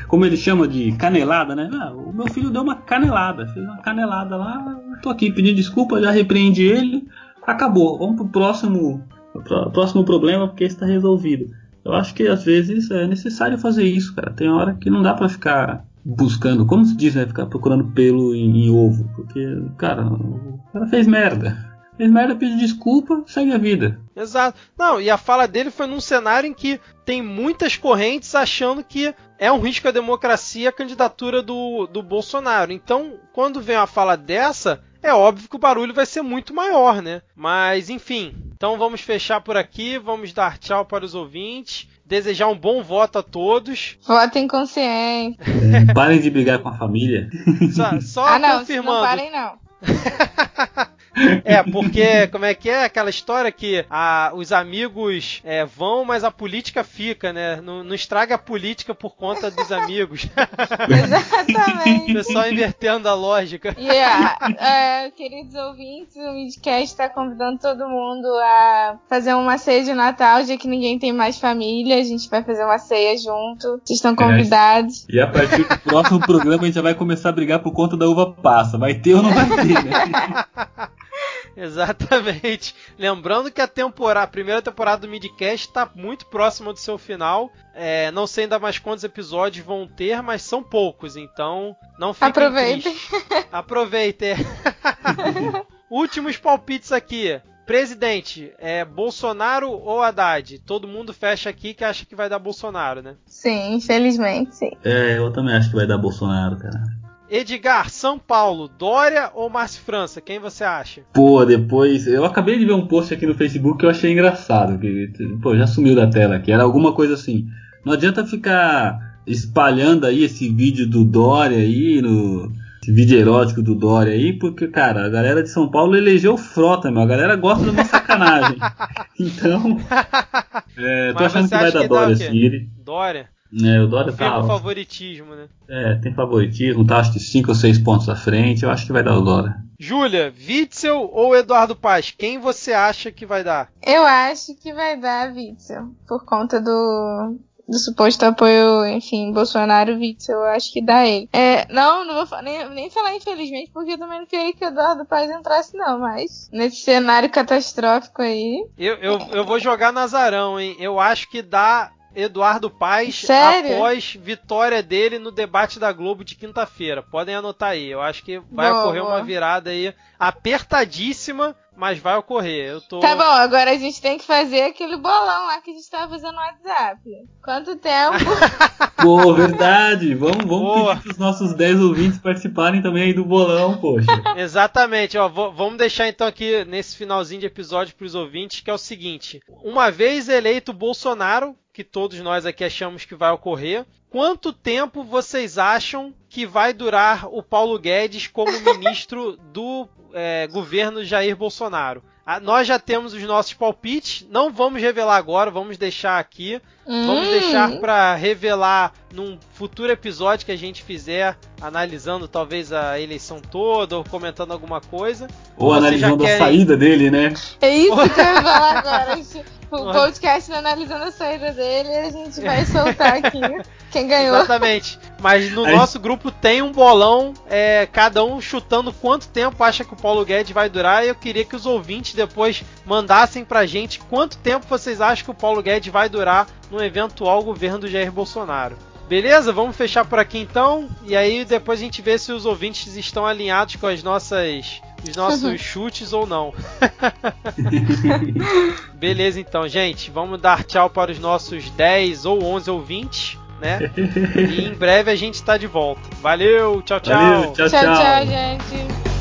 C: Como ele chama de canelada, né? Ah, o meu filho deu uma canelada. Fez uma canelada lá. Tô aqui pedindo desculpa, já repreendi ele acabou, vamos pro próximo, pro próximo problema porque está resolvido. Eu acho que às vezes é necessário fazer isso, cara. Tem hora que não dá para ficar buscando, como se diz, né? Ficar procurando pelo em, em, ovo. Porque, cara, o cara fez merda. Fez merda, pediu desculpa, segue a vida.
A: Exato. Não, e a fala dele foi num cenário em que tem muitas correntes achando que é um risco à democracia a candidatura do, do Bolsonaro. Então, quando vem uma fala dessa, é óbvio que o barulho vai ser muito maior, né? Mas enfim, então vamos fechar por aqui, vamos dar tchau para os ouvintes, desejar um bom voto a todos.
B: Votem consciente.
C: É, parem de brigar com a família.
A: Só, só ah,
B: não,
A: confirmando.
B: Não parem não. [LAUGHS] [LAUGHS]
A: É, porque como é que é aquela história que a, os amigos é, vão, mas a política fica, né? Não, não, estraga a política por conta dos [LAUGHS] amigos.
B: Exatamente.
A: O [LAUGHS] pessoal invertendo a lógica.
B: Yeah. É, queridos ouvintes, o Midcast está convidando todo mundo a fazer uma ceia de Natal, já que ninguém tem mais família. A gente vai fazer uma ceia junto. Vocês estão convidados.
C: É, e a partir do próximo programa a gente já vai começar a brigar por conta da uva passa. Vai ter ou não vai ter, né? [LAUGHS]
A: Exatamente. Lembrando que a temporada, a primeira temporada do Midcast está muito próxima do seu final. É, não sei ainda mais quantos episódios vão ter, mas são poucos, então não fiquem
B: Aproveitem.
A: Tristes. [LAUGHS] Aproveitem. [LAUGHS] Últimos palpites aqui. presidente, é Bolsonaro ou Haddad? Todo mundo fecha aqui que acha que vai dar Bolsonaro, né?
B: Sim, infelizmente, sim.
C: É, eu também acho que vai dar Bolsonaro, cara.
A: Edgar, São Paulo, Dória ou Márcio França? Quem você acha?
C: Pô, depois. Eu acabei de ver um post aqui no Facebook que eu achei engraçado. Que, pô, já sumiu da tela aqui. Era alguma coisa assim. Não adianta ficar espalhando aí esse vídeo do Dória aí no esse vídeo erótico do Dória aí, porque, cara, a galera de São Paulo elegeu frota, meu. A galera gosta de uma sacanagem. [LAUGHS] então, [LAUGHS] é, tô achando que vai dar Dória, sim.
A: Dória?
C: É, o Dória
A: tá.
C: Tem
A: favoritismo, né?
C: É, tem favoritismo, tá acho que 5 ou 6 pontos à frente. Eu acho que vai dar o Dória.
A: Júlia, Witzel ou Eduardo Paz? Quem você acha que vai dar?
B: Eu acho que vai dar Witzel, por conta do, do suposto apoio, enfim, Bolsonaro, Witzel, eu acho que dá ele. É, não, não vou nem, nem falar infelizmente, porque eu também não queria que o Eduardo Paz entrasse, não, mas nesse cenário catastrófico aí.
A: Eu, eu, eu vou jogar Nazarão, hein? Eu acho que dá Eduardo Paes
B: Sério?
A: após vitória dele no debate da Globo de quinta-feira. Podem anotar aí. Eu acho que vai boa, ocorrer boa. uma virada aí apertadíssima, mas vai ocorrer. Eu tô...
B: Tá bom, agora a gente tem que fazer aquele bolão lá que a gente tava fazendo no WhatsApp. Quanto tempo? [LAUGHS]
C: Pô, verdade. Vamos, vamos pedir pros nossos 10 ouvintes participarem também aí do bolão, poxa. [LAUGHS]
A: Exatamente, ó. Vamos deixar então aqui nesse finalzinho de episódio pros ouvintes, que é o seguinte. Uma vez eleito Bolsonaro, que todos nós aqui achamos que vai ocorrer. Quanto tempo vocês acham que vai durar o Paulo Guedes como [LAUGHS] ministro do é, governo Jair Bolsonaro? Ah, nós já temos os nossos palpites, não vamos revelar agora, vamos deixar aqui. Hum. Vamos deixar para revelar num futuro episódio que a gente fizer, analisando talvez a eleição toda ou comentando alguma coisa.
C: Ou analisando querem... a saída dele, né?
B: É isso que eu ia falar [LAUGHS] agora. O podcast analisando a saída dele, a gente vai soltar aqui quem ganhou.
A: Exatamente. Mas no Aí... nosso grupo tem um bolão, é, cada um chutando quanto tempo acha que o Paulo Guedes vai durar. E eu queria que os ouvintes depois mandassem pra gente quanto tempo vocês acham que o Paulo Guedes vai durar no eventual governo do Jair Bolsonaro. Beleza? Vamos fechar por aqui então. E aí depois a gente vê se os ouvintes estão alinhados com as nossas os nossos uhum. [LAUGHS] chutes ou não. [LAUGHS] Beleza, então, gente. Vamos dar tchau para os nossos 10 ou 11 ouvintes, né? [LAUGHS] E em breve a gente está de volta. Valeu, tchau, tchau. Valeu,
C: tchau, tchau,
B: tchau, tchau gente.